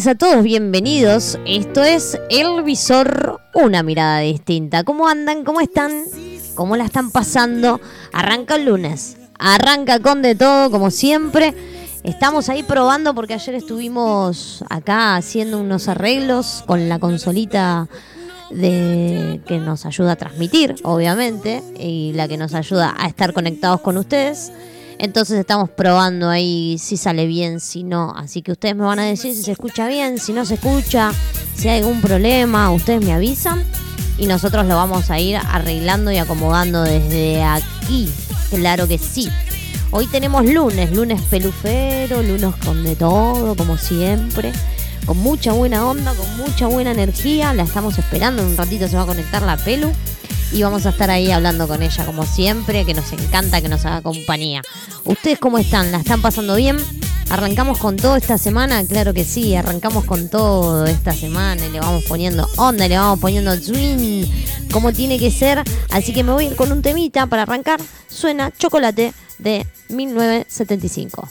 tardes a todos, bienvenidos. Esto es El Visor, una mirada distinta. ¿Cómo andan? ¿Cómo están? ¿Cómo la están pasando? Arranca el lunes. Arranca con de todo, como siempre. Estamos ahí probando porque ayer estuvimos acá haciendo unos arreglos con la consolita de que nos ayuda a transmitir, obviamente, y la que nos ayuda a estar conectados con ustedes. Entonces estamos probando ahí si sale bien, si no. Así que ustedes me van a decir si se escucha bien, si no se escucha, si hay algún problema, ustedes me avisan y nosotros lo vamos a ir arreglando y acomodando desde aquí. Claro que sí. Hoy tenemos lunes, lunes pelufero, lunes con de todo, como siempre. Con mucha buena onda, con mucha buena energía. La estamos esperando, en un ratito se va a conectar la pelu. Y vamos a estar ahí hablando con ella como siempre, que nos encanta que nos haga compañía. ¿Ustedes cómo están? ¿La están pasando bien? ¿Arrancamos con todo esta semana? Claro que sí, arrancamos con todo esta semana y le vamos poniendo onda, le vamos poniendo swing, como tiene que ser. Así que me voy con un temita para arrancar. Suena Chocolate de 1975.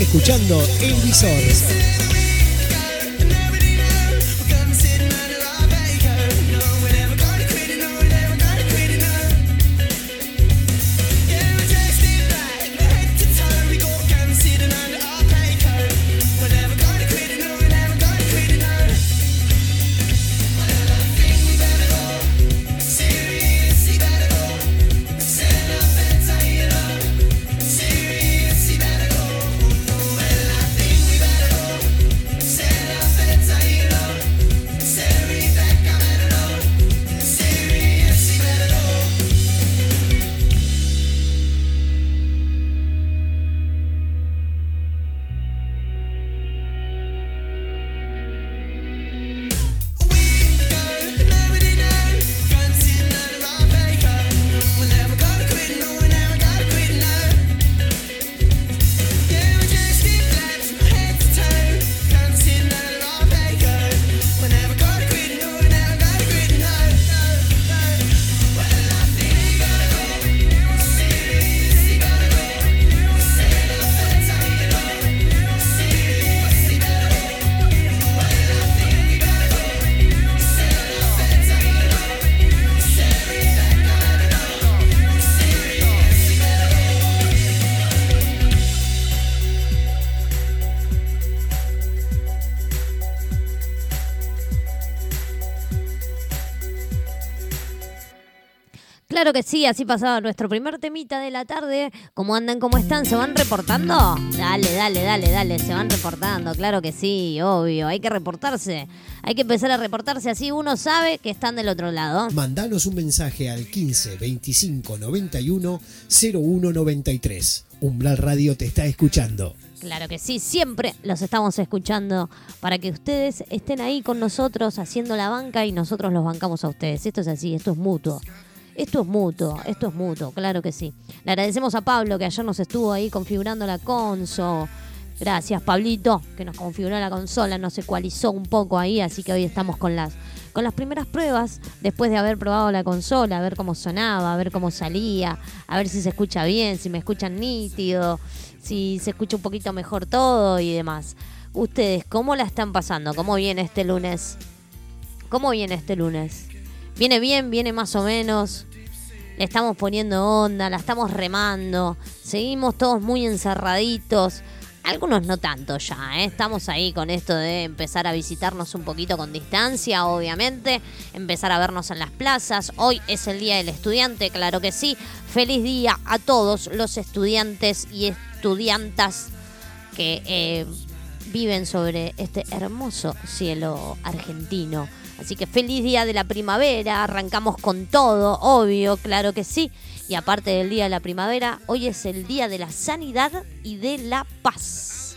Escuchando El Visor. Claro que sí, así pasaba nuestro primer temita de la tarde. ¿Cómo andan? ¿Cómo están? ¿Se van reportando? Dale, dale, dale, dale, se van reportando. Claro que sí, obvio. Hay que reportarse. Hay que empezar a reportarse así uno sabe que están del otro lado. Mandanos un mensaje al 15 25 91 01 93. Umbral Radio te está escuchando. Claro que sí, siempre los estamos escuchando para que ustedes estén ahí con nosotros haciendo la banca y nosotros los bancamos a ustedes. Esto es así, esto es mutuo. Esto es mutuo, esto es mutuo, claro que sí. Le agradecemos a Pablo que ayer nos estuvo ahí configurando la conso. Gracias, Pablito, que nos configuró la consola, nos ecualizó un poco ahí, así que hoy estamos con las con las primeras pruebas, después de haber probado la consola, a ver cómo sonaba, a ver cómo salía, a ver si se escucha bien, si me escuchan nítido, si se escucha un poquito mejor todo y demás. Ustedes, ¿cómo la están pasando? ¿Cómo viene este lunes? ¿Cómo viene este lunes? ¿Viene bien? ¿Viene más o menos? Estamos poniendo onda, la estamos remando, seguimos todos muy encerraditos. Algunos no tanto ya, ¿eh? estamos ahí con esto de empezar a visitarnos un poquito con distancia, obviamente, empezar a vernos en las plazas. Hoy es el Día del Estudiante, claro que sí. Feliz día a todos los estudiantes y estudiantas que eh, viven sobre este hermoso cielo argentino. Así que feliz día de la primavera, arrancamos con todo, obvio, claro que sí. Y aparte del día de la primavera, hoy es el día de la sanidad y de la paz.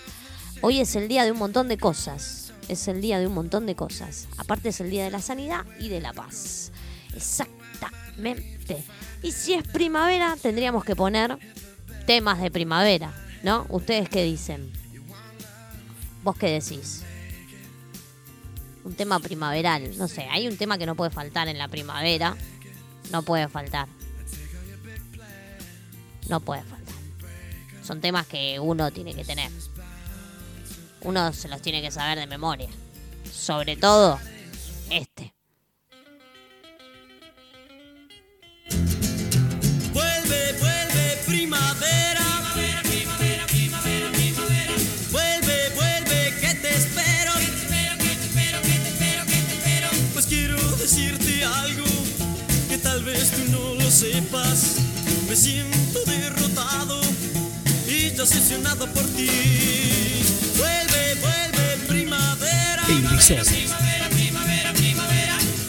Hoy es el día de un montón de cosas. Es el día de un montón de cosas. Aparte es el día de la sanidad y de la paz. Exactamente. Y si es primavera, tendríamos que poner temas de primavera, ¿no? ¿Ustedes qué dicen? ¿Vos qué decís? Un tema primaveral. No sé, hay un tema que no puede faltar en la primavera. No puede faltar. No puede faltar. Son temas que uno tiene que tener. Uno se los tiene que saber de memoria. Sobre todo este. Sepas. Me siento derrotado y decepcionado por ti. Vuelve, vuelve, primavera. El visor.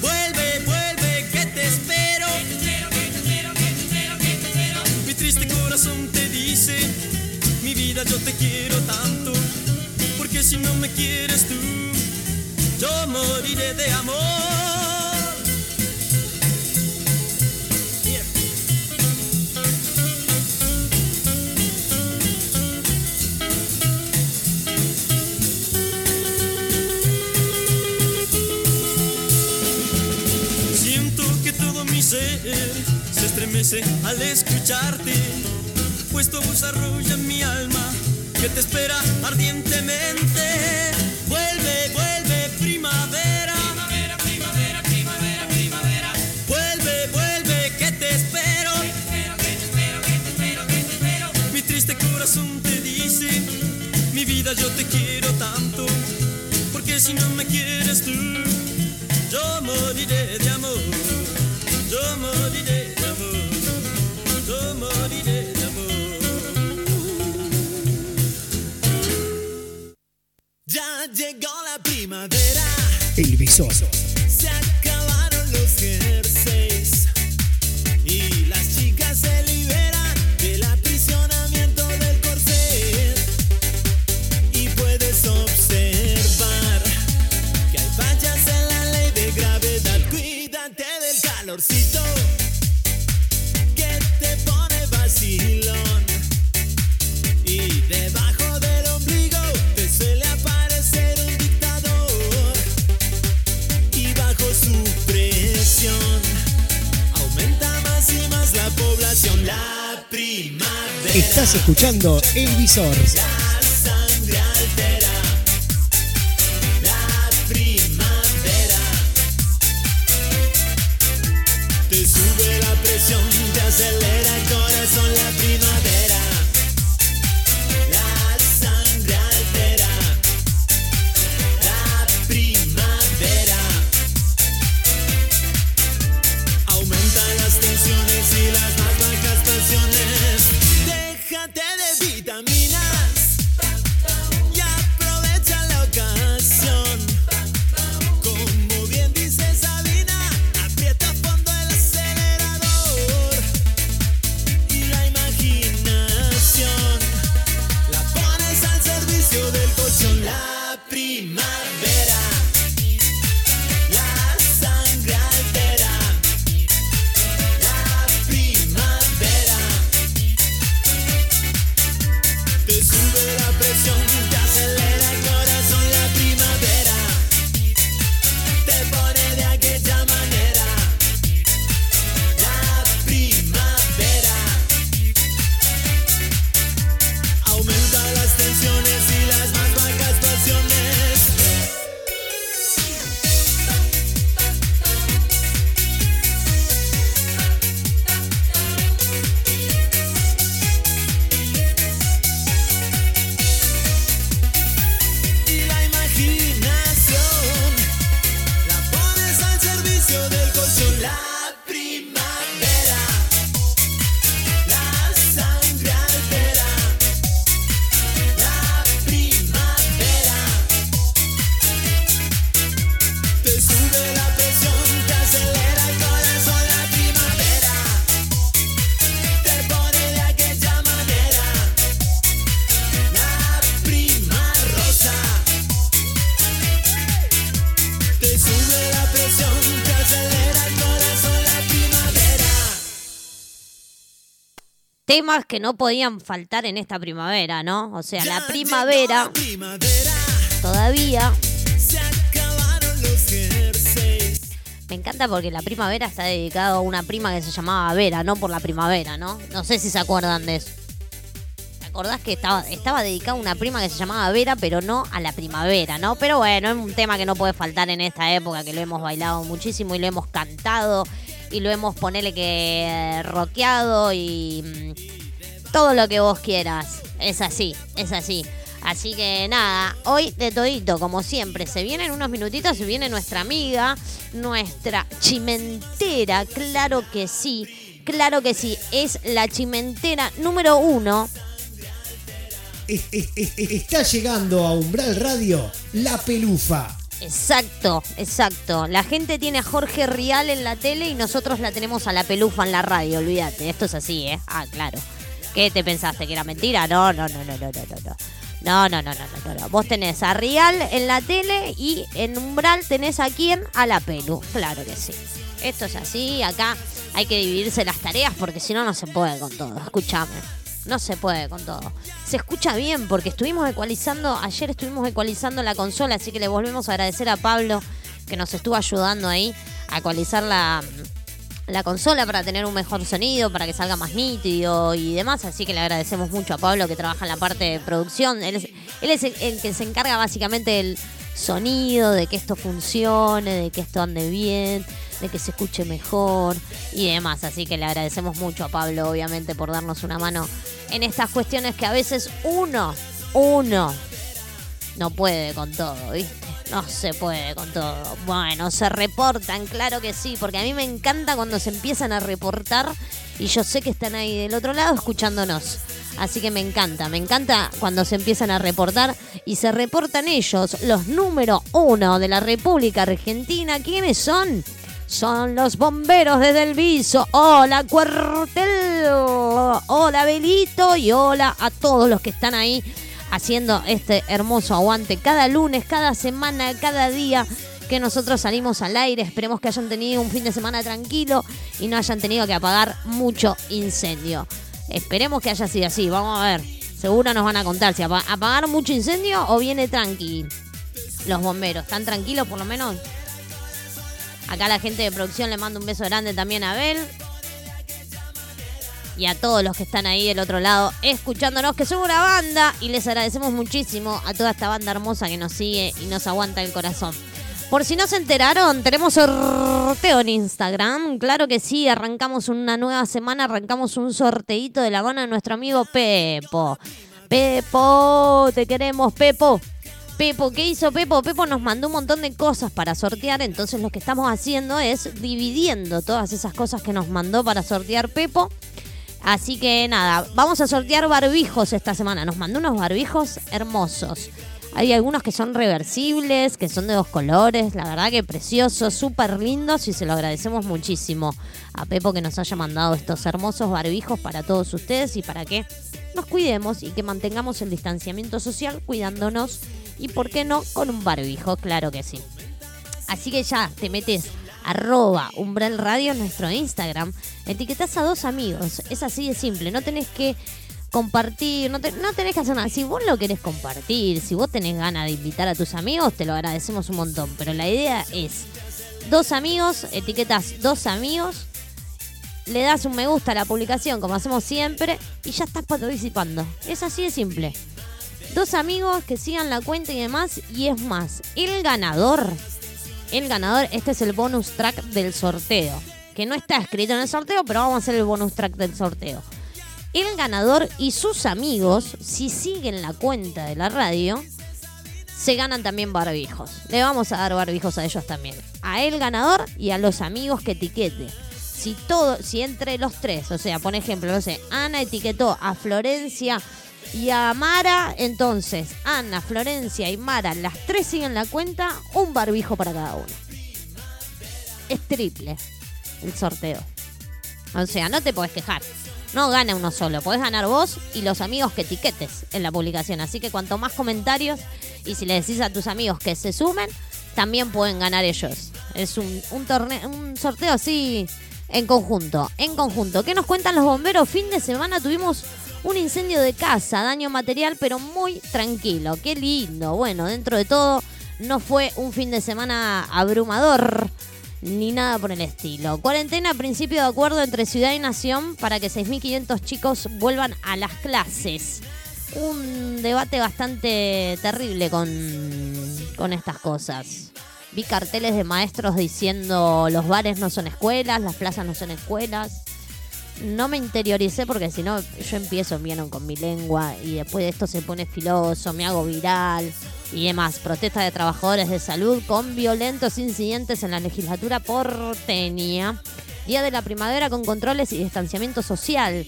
Vuelve, vuelve, que te espero. Mi triste corazón te dice, mi vida yo te quiero tanto, porque si no me quieres tú, yo moriré de amor. Se estremece al escucharte, pues tu voz arrolla mi alma que te espera ardientemente. Vuelve, vuelve, primavera. Vuelve, vuelve, que te espero. Mi triste corazón te dice, mi vida yo te quiero tanto, porque si no me quieres tú, yo moriré de amor. Llegó la primavera. El visor. Escuchando El Visor. Temas que no podían faltar en esta primavera, ¿no? O sea, la primavera todavía Se acabaron los. Me encanta porque la primavera está dedicado a una prima que se llamaba Vera, no por la primavera, ¿no? No sé si se acuerdan de eso. ¿Te acordás que estaba, estaba dedicado a una prima que se llamaba Vera, pero no a la primavera, ¿no? Pero bueno, es un tema que no puede faltar en esta época, que lo hemos bailado muchísimo y lo hemos cantado y lo hemos, ponele que, rockeado y mm, todo lo que vos quieras. Es así, es así. Así que nada, hoy de todito, como siempre, se vienen unos minutitos, se viene nuestra amiga, nuestra chimentera, claro que sí, claro que sí, es la chimentera número uno. Es- es- es- es- está llegando a Umbral Radio La Pelufa. Exacto, exacto. La gente tiene a Jorge Rial en la tele y nosotros la tenemos a la pelufa en la radio, olvídate, esto es así, ¿eh? Ah, claro. ¿Qué te pensaste? ¿Que era mentira? No, no, no, no, no, no, no, no. No, no, no, no, no. Vos tenés a Rial en la tele y en Umbral tenés a quién? A la pelu. Claro que sí. Esto es así, acá hay que dividirse las tareas porque si no, no se puede con todo. Escúchame. No se puede con todo. Se escucha bien porque estuvimos ecualizando, ayer estuvimos ecualizando la consola, así que le volvemos a agradecer a Pablo que nos estuvo ayudando ahí a ecualizar la, la consola para tener un mejor sonido, para que salga más nítido y demás. Así que le agradecemos mucho a Pablo que trabaja en la parte de producción. Él es, él es el, el que se encarga básicamente del sonido, de que esto funcione, de que esto ande bien, de que se escuche mejor y demás. Así que le agradecemos mucho a Pablo, obviamente, por darnos una mano en estas cuestiones que a veces uno, uno, no puede con todo, ¿viste? No se puede con todo. Bueno, se reportan, claro que sí, porque a mí me encanta cuando se empiezan a reportar y yo sé que están ahí del otro lado escuchándonos. Así que me encanta, me encanta cuando se empiezan a reportar y se reportan ellos, los número uno de la República Argentina. ¿Quiénes son? Son los bomberos de Delviso. Hola, cuartel. Hola, Belito. Y hola a todos los que están ahí haciendo este hermoso aguante cada lunes, cada semana, cada día que nosotros salimos al aire. Esperemos que hayan tenido un fin de semana tranquilo y no hayan tenido que apagar mucho incendio. Esperemos que haya sido así. Vamos a ver. Seguro nos van a contar si apa- apagaron mucho incendio o viene tranqui. Los bomberos, ¿están tranquilos por lo menos? Acá la gente de producción le manda un beso grande también a Abel. Y a todos los que están ahí del otro lado escuchándonos, que son una banda. Y les agradecemos muchísimo a toda esta banda hermosa que nos sigue y nos aguanta el corazón. Por si no se enteraron, tenemos sorteo en Instagram. Claro que sí, arrancamos una nueva semana, arrancamos un sorteito de la mano de nuestro amigo Pepo. Pepo, te queremos, Pepo. Pepo, ¿qué hizo Pepo? Pepo nos mandó un montón de cosas para sortear, entonces lo que estamos haciendo es dividiendo todas esas cosas que nos mandó para sortear Pepo. Así que nada, vamos a sortear barbijos esta semana. Nos mandó unos barbijos hermosos. Hay algunos que son reversibles, que son de dos colores, la verdad que preciosos, súper lindos y se lo agradecemos muchísimo a Pepo que nos haya mandado estos hermosos barbijos para todos ustedes y para que nos cuidemos y que mantengamos el distanciamiento social cuidándonos y, ¿por qué no?, con un barbijo, claro que sí. Así que ya te metes arroba umbral radio en nuestro Instagram, etiquetas a dos amigos, es así de simple, no tenés que compartir, no, te- no tenés que hacer nada, si vos lo querés compartir, si vos tenés ganas de invitar a tus amigos, te lo agradecemos un montón, pero la idea es dos amigos, etiquetas dos amigos, le das un me gusta a la publicación como hacemos siempre y ya estás participando, es así de simple. Dos amigos que sigan la cuenta y demás. Y es más, el ganador, el ganador, este es el bonus track del sorteo. Que no está escrito en el sorteo, pero vamos a hacer el bonus track del sorteo. El ganador y sus amigos, si siguen la cuenta de la radio, se ganan también barbijos. Le vamos a dar barbijos a ellos también. A el ganador y a los amigos que etiquete. Si todo, si entre los tres, o sea, por ejemplo, no sé, Ana etiquetó a Florencia y a Mara, entonces Ana, Florencia y Mara, las tres siguen la cuenta, un barbijo para cada uno. Es triple el sorteo. O sea, no te podés quejar. No gana uno solo, podés ganar vos y los amigos que etiquetes en la publicación. Así que cuanto más comentarios y si le decís a tus amigos que se sumen, también pueden ganar ellos. Es un, un torneo, un sorteo así En conjunto, en conjunto. ¿Qué nos cuentan los bomberos? Fin de semana tuvimos un incendio de casa, daño material, pero muy tranquilo. Qué lindo. Bueno, dentro de todo, no fue un fin de semana abrumador ni nada por el estilo. Cuarentena, principio de acuerdo entre ciudad y nación para que 6.500 chicos vuelvan a las clases. Un debate bastante terrible con, con estas cosas. Vi carteles de maestros diciendo los bares no son escuelas, las plazas no son escuelas. No me interioricé porque si no yo empiezo, vieron, con mi lengua y después de esto se pone filoso, me hago viral y demás. Protesta de trabajadores de salud con violentos incidentes en la legislatura porteña. Día de la primavera con controles y distanciamiento social.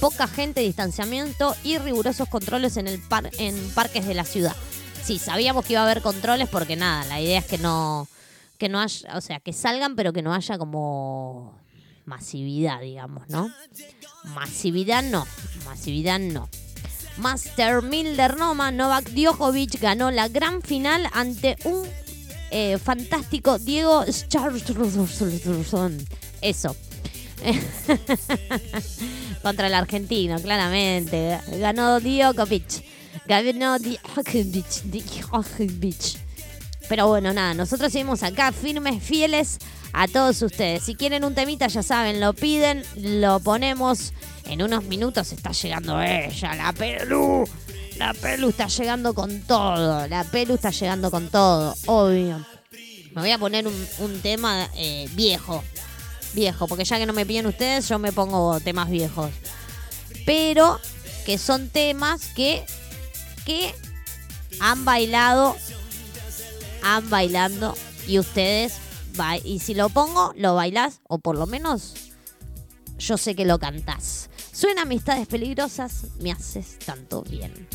Poca gente, distanciamiento y rigurosos controles en, el par- en parques de la ciudad. Sí, sabíamos que iba a haber controles porque nada, la idea es que no, que no haya, o sea, que salgan pero que no haya como masividad, digamos, ¿no? Masividad no, masividad no. Master Milder Noma, Novak Djokovic ganó la gran final ante un eh, fantástico Diego Schwartzman. Eso. Contra el argentino, claramente. Ganó Djokovic. Ganó Djokovic. Djokovic. Pero bueno, nada, nosotros seguimos acá firmes, fieles a todos ustedes. Si quieren un temita, ya saben, lo piden, lo ponemos. En unos minutos está llegando ella, la Pelu. La Pelu está llegando con todo. La Pelu está llegando con todo, obvio. Me voy a poner un, tema eh, viejo. Viejo, porque ya que no me piden ustedes, yo me pongo temas viejos. Pero que son temas que, que han bailado han bailando y ustedes y si lo pongo lo bailás o por lo menos yo sé que lo cantás. Suena amistades peligrosas, me haces tanto bien.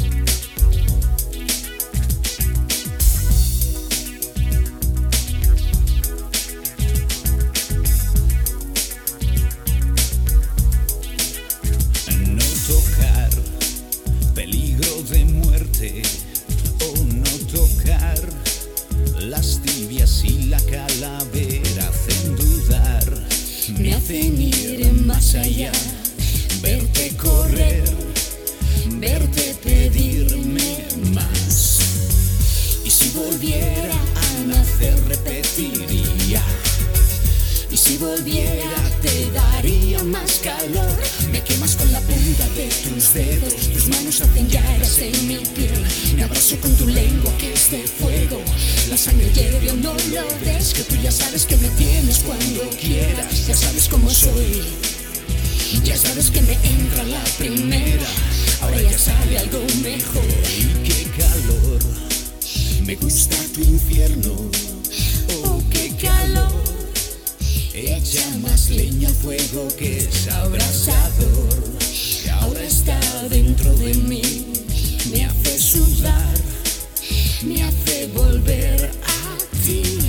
Cuando quieras Ya sabes cómo soy. Ya sabes que me entra la primera. Ahora ya sale algo mejor. Y qué calor. Me gusta tu infierno. Oh, qué calor. Echa más leña al fuego que es abrasador. Que ahora está dentro de mí. Me hace sudar, me hace volver a ti.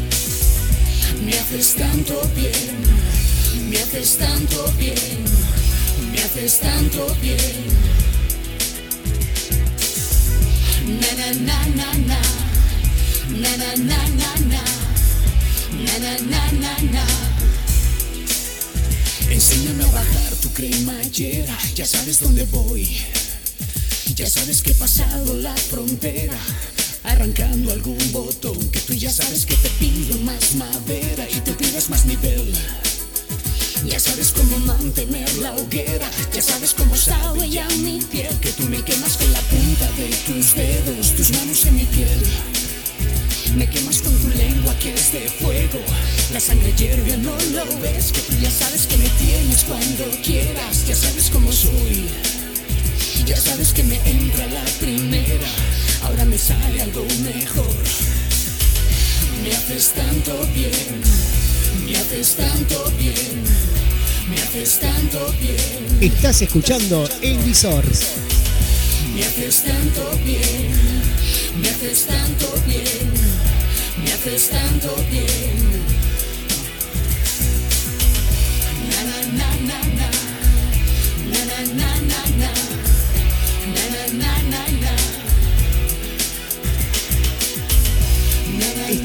Me haces tanto bien. Me haces tanto bien. Me haces tanto bien. Na na na na na. Na na na na na. Na na na na na. Enséñame a bajar tu cremallera. Ya sabes dónde voy. Ya sabes que he pasado la frontera. Arrancando algún botón que tú ya sabes que te pido más madera y te pides más nivel. Ya sabes cómo mantener la hoguera, ya sabes cómo sabe ya mi piel, que tú me quemas con la punta de tus dedos, tus manos en mi piel. Me quemas con tu lengua que es de fuego, la sangre hierve, no lo ves, que tú ya sabes que me tienes cuando quieras, ya sabes cómo soy. Ya sabes que me entra la primera, ahora me sale algo mejor. Me haces tanto bien, me haces tanto bien, Me haces tanto bien, Estás escuchando El Visor. me haces tanto bien, me haces tanto bien, me haces tanto bien.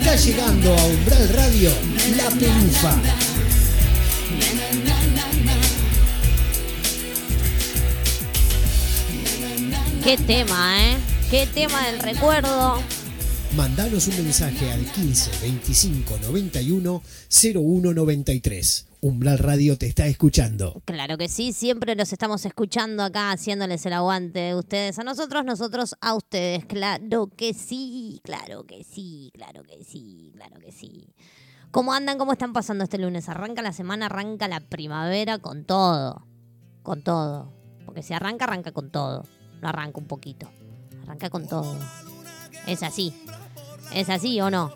Está llegando a Umbral Radio La Pelufa. Qué tema, ¿eh? Qué tema del recuerdo. Mandanos un mensaje al 15 25 91 01 93. Umbral Radio te está escuchando. Claro que sí, siempre los estamos escuchando acá, haciéndoles el aguante ustedes a nosotros, nosotros a ustedes. Claro que sí, claro que sí, claro que sí, claro que sí. ¿Cómo andan? ¿Cómo están pasando este lunes? Arranca la semana, arranca la primavera con todo. Con todo. Porque si arranca, arranca con todo. No arranca un poquito. Arranca con todo. Es así. ¿Es así o no?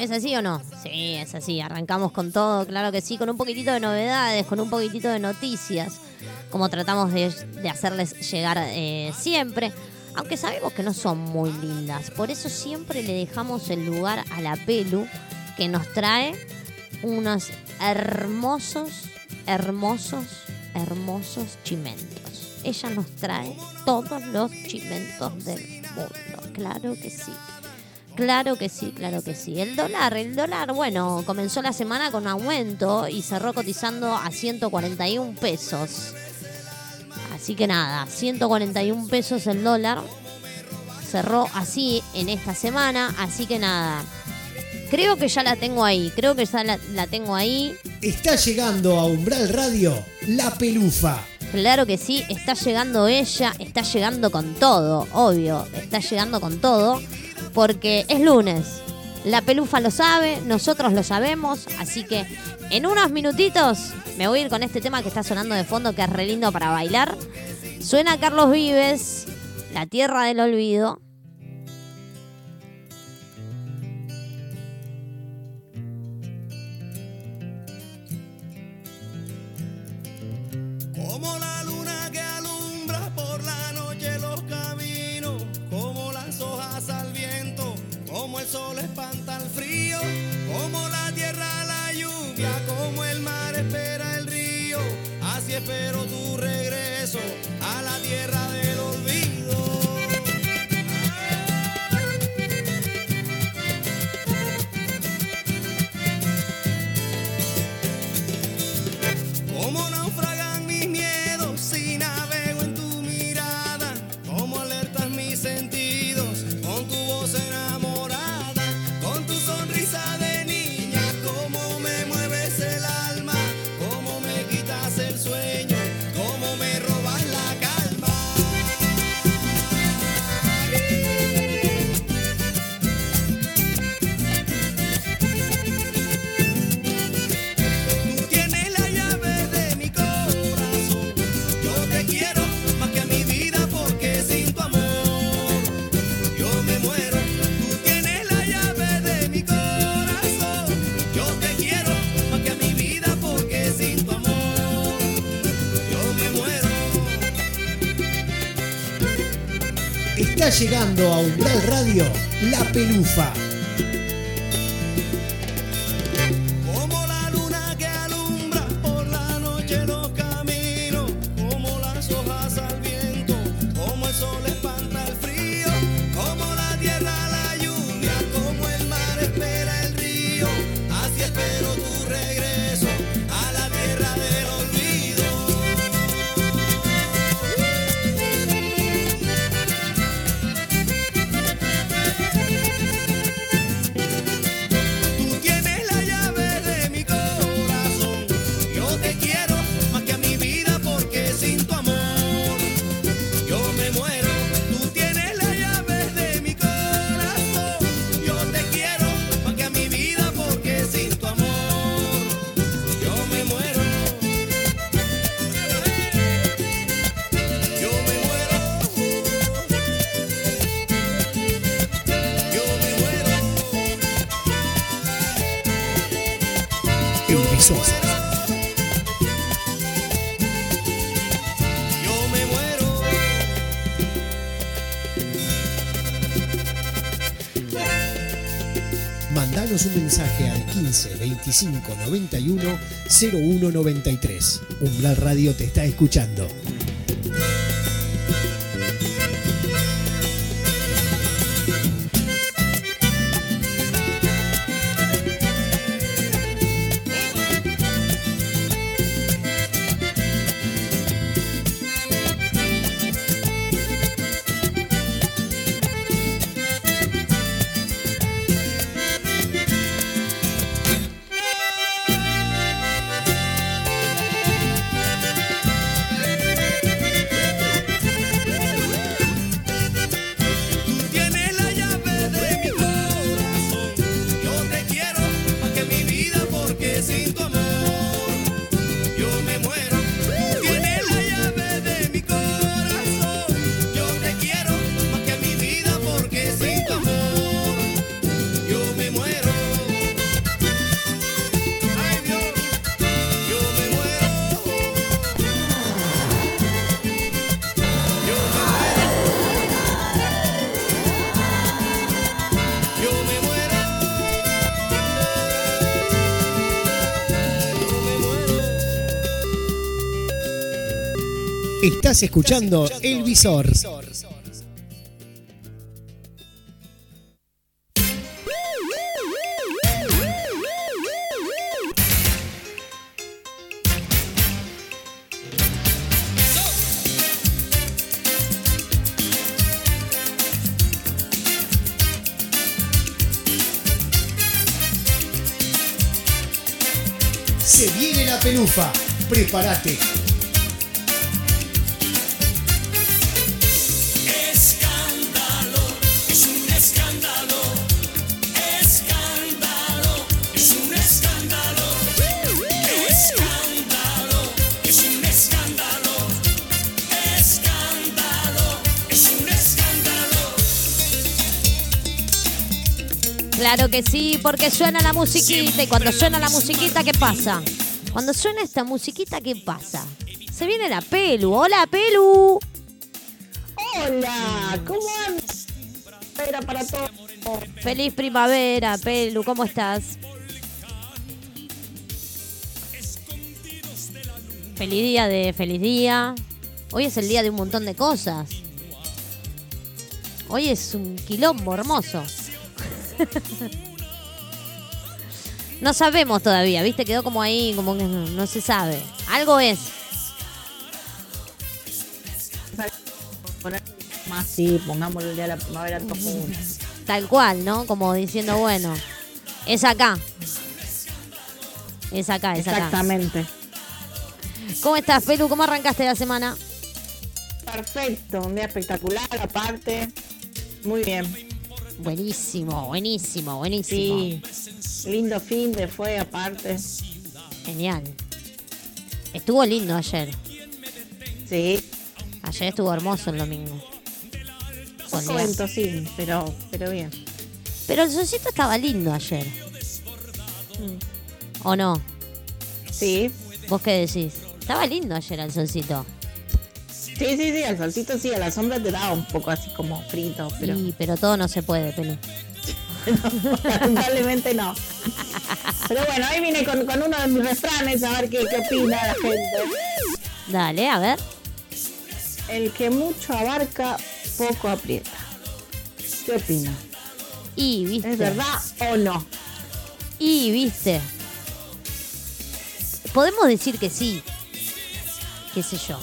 ¿Es así o no? Sí, es así. Arrancamos con todo, claro que sí, con un poquitito de novedades, con un poquitito de noticias, como tratamos de, hacerles llegar eh, siempre. Aunque sabemos que no son muy lindas. Por eso siempre le dejamos el lugar a la Pelu, que nos trae unos hermosos, hermosos, hermosos chimentos. Ella nos trae todos los chimentos del mundo. Claro que sí. Claro que sí, claro que sí. El dólar, el dólar, bueno, comenzó la semana con aumento y cerró cotizando a 141 pesos. Así que nada, 141 pesos el dólar. Cerró así en esta semana, así que nada. Creo que ya la tengo ahí, creo que ya la, la tengo ahí. Está llegando a Umbral Radio La Pelufa. Claro que sí, está llegando ella, está llegando con todo, obvio, está llegando con todo, porque es lunes. La pelufa lo sabe, nosotros lo sabemos, así que en unos minutitos me voy a ir con este tema que está sonando de fondo, que es re lindo para bailar. Suena Carlos Vives, La Tierra del Olvido. Así llegando a Umbral Radio La Pelufa. 25 91 01 93. Umbral Radio te está escuchando. Escuchando El Visor. Porque suena la musiquita y cuando suena la musiquita, ¿qué pasa? Cuando suena esta musiquita, ¿qué pasa? Se viene la Pelu. Hola, Pelu. Hola, ¿cómo andas? Para todos. Feliz primavera, Pelu. ¿Cómo estás? Feliz día de feliz día. Hoy es el día de un montón de cosas. Hoy es un quilombo hermoso. No sabemos todavía, ¿viste? Quedó como ahí, como que no, no se sabe. Algo es. Más sí, día de la primavera. Tal cual, ¿no? Como diciendo, bueno, es acá. Es acá, es acá. Exactamente. ¿Cómo estás, Pelu? ¿Cómo arrancaste la semana? Perfecto, un día espectacular aparte. Muy bien. Buenísimo, buenísimo, buenísimo. Sí. Lindo fin de fue aparte. Genial. Estuvo lindo ayer. Sí. Ayer estuvo hermoso el domingo. Poco Soleado. ventosín, pero, pero bien. Pero el solcito estaba lindo ayer. ¿O no? Sí. ¿Vos qué decís? Estaba lindo ayer el solcito. Sí, sí, sí, al solcito sí, a la sombra te da un poco así como frito, pero Sí, pero todo no se puede, Pelu. Lamentablemente no. Pero bueno, ahí vine con, con uno de mis refranes a ver qué, qué opina la gente. Dale, a ver. El que mucho abarca, poco aprieta. ¿Qué opina? Y, viste. ¿Es verdad o no? Y, viste. Podemos decir que sí. Qué sé yo.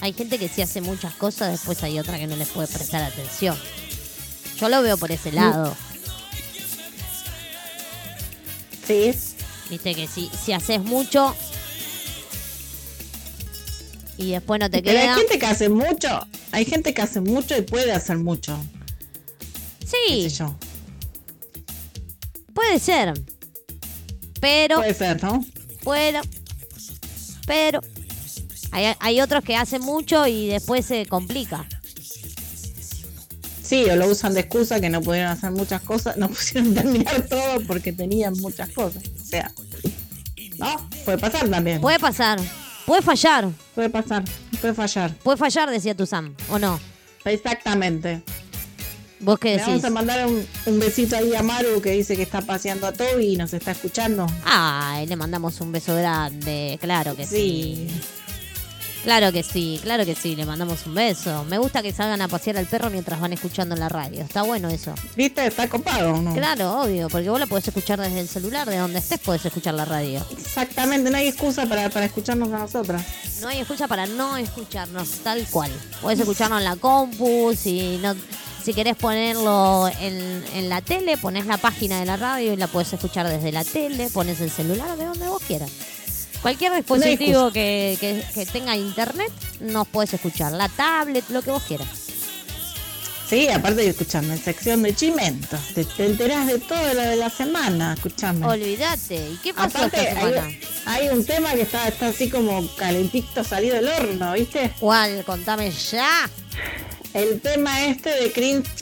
Hay gente que sí hace muchas cosas, después hay otra que no les puede prestar atención. Yo lo veo por ese lado. Viste que si, si haces mucho y después no te pero hay queda. gente que hace mucho. Hay gente que hace mucho y puede hacer mucho. qué Sí, sé yo. puede ser. Pero, Puede ser, ¿no? bueno, pero hay, hay otros que hacen mucho y después se complica. Sí, o lo usan de excusa que no pudieron hacer muchas cosas, no pudieron terminar todo porque tenían muchas cosas. O sea, ¿no? Puede pasar también. Puede pasar, puede fallar, Puede pasar, puede fallar. puede fallar, decía tu Sam, ¿o no? Exactamente. ¿Vos qué Le decís? vamos a mandar un, un besito ahí a Maru que dice que está paseando a Toby y nos está escuchando. Ay, le mandamos un beso grande, claro que sí. Sí. Claro que sí, claro que sí, le mandamos un beso. Me gusta que salgan a pasear al perro mientras van escuchando en la radio. Está bueno eso. ¿Viste? Está copado, ¿no? Claro, obvio, porque vos la podés escuchar desde el celular, de donde estés podés escuchar la radio. Exactamente, no hay excusa para, para escucharnos a nosotras. No hay excusa para no escucharnos, tal cual. Podés escucharnos en la compu, si no si querés ponerlo en, en la tele, ponés la página de la radio y la podés escuchar desde la tele, pones el celular de donde vos quieras. Cualquier dispositivo que, que- que tenga internet, nos podés escuchar. La tablet, lo que vos quieras. Sí, aparte de escuchando en sección de chimentos, te, te enterás de todo lo de la semana, escuchame. Olvídate. ¿Y qué pasó Aparte, esta semana? hay, hay un tema que está, está así como calentito salido del horno, ¿viste? ¿Cuál? Contame ya. El tema este de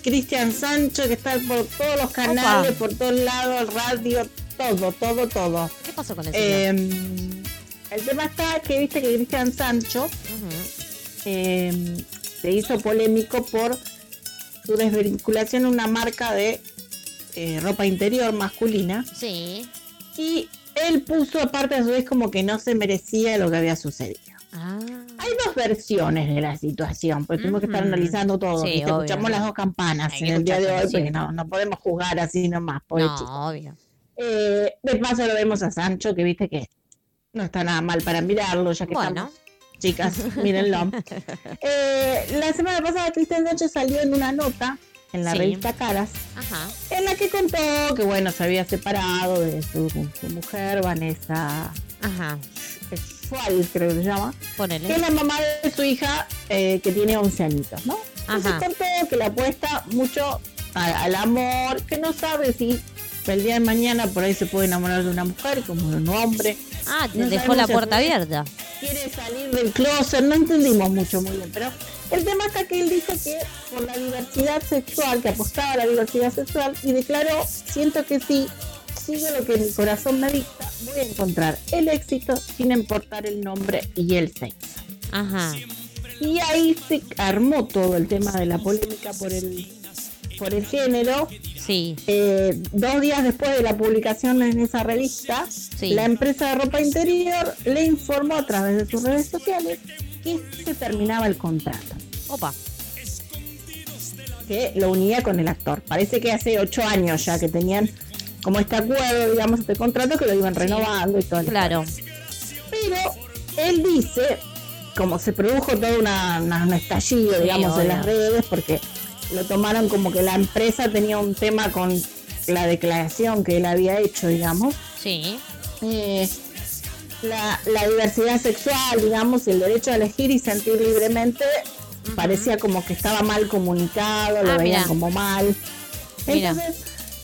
Cristian Sancho que está por todos los canales, Opa. por todos lados, radio, todo, todo, todo. ¿Qué pasó con ese? Eh, el tema está que viste que Cristian Sancho eh, se hizo polémico por su desvinculación a una marca de eh, ropa interior masculina Sí. y él puso aparte a su vez como que no se merecía lo que había sucedido. Ah. Hay dos versiones de la situación, porque tenemos que estar analizando todo. Sí, Escuchamos las dos campanas Hay en el día de hoy, porque no, no podemos jugar así nomás, pobre chico. No, obvio. Eh, de paso lo vemos a Sancho, que viste que no está nada mal para mirarlo, ya que Bueno. estamos. Chicas, mírenlo. Eh, la semana pasada Cristian Sancho salió en una nota en la Sí. revista Caras, Ajá. en la que contó que bueno, se había separado de su, su mujer, Vanessa Ajá. Schwal, creo que se llama, que es la mamá de su hija eh, que tiene 11 añitos, ¿no? Entonces Ajá. contó que le apuesta mucho a- al amor, que no sabe si el día de mañana por ahí se puede enamorar de una mujer como de un hombre. Ah, te No dejó la puerta abierta. quiere salir del closet, no entendimos mucho muy bien, pero el tema está que él dijo que por la diversidad sexual, que apostaba a la diversidad sexual y declaró, siento que sí, sigo lo que mi corazón me dicta, voy a encontrar el éxito sin importar el nombre y el sexo. Ajá. Y ahí se armó todo el tema de la polémica por el, por el género. Sí. Eh, dos días después de la publicación en esa revista, Sí. la empresa de ropa interior le informó a través de sus redes sociales que se terminaba el contrato, Opa. que lo unía con el actor. Parece que hace ocho años ya que tenían como este acuerdo, digamos, este contrato que lo iban renovando y todo. Claro. Pero él dice, como se produjo todo una, una- un estallido, Sí, digamos, en las redes, porque lo tomaron como que la empresa tenía un tema con la declaración que él había hecho, digamos. Sí. Eh, la, la diversidad sexual, digamos, el derecho a elegir y sentir libremente, parecía como que estaba mal comunicado, lo Ah, veían como mal. Entonces,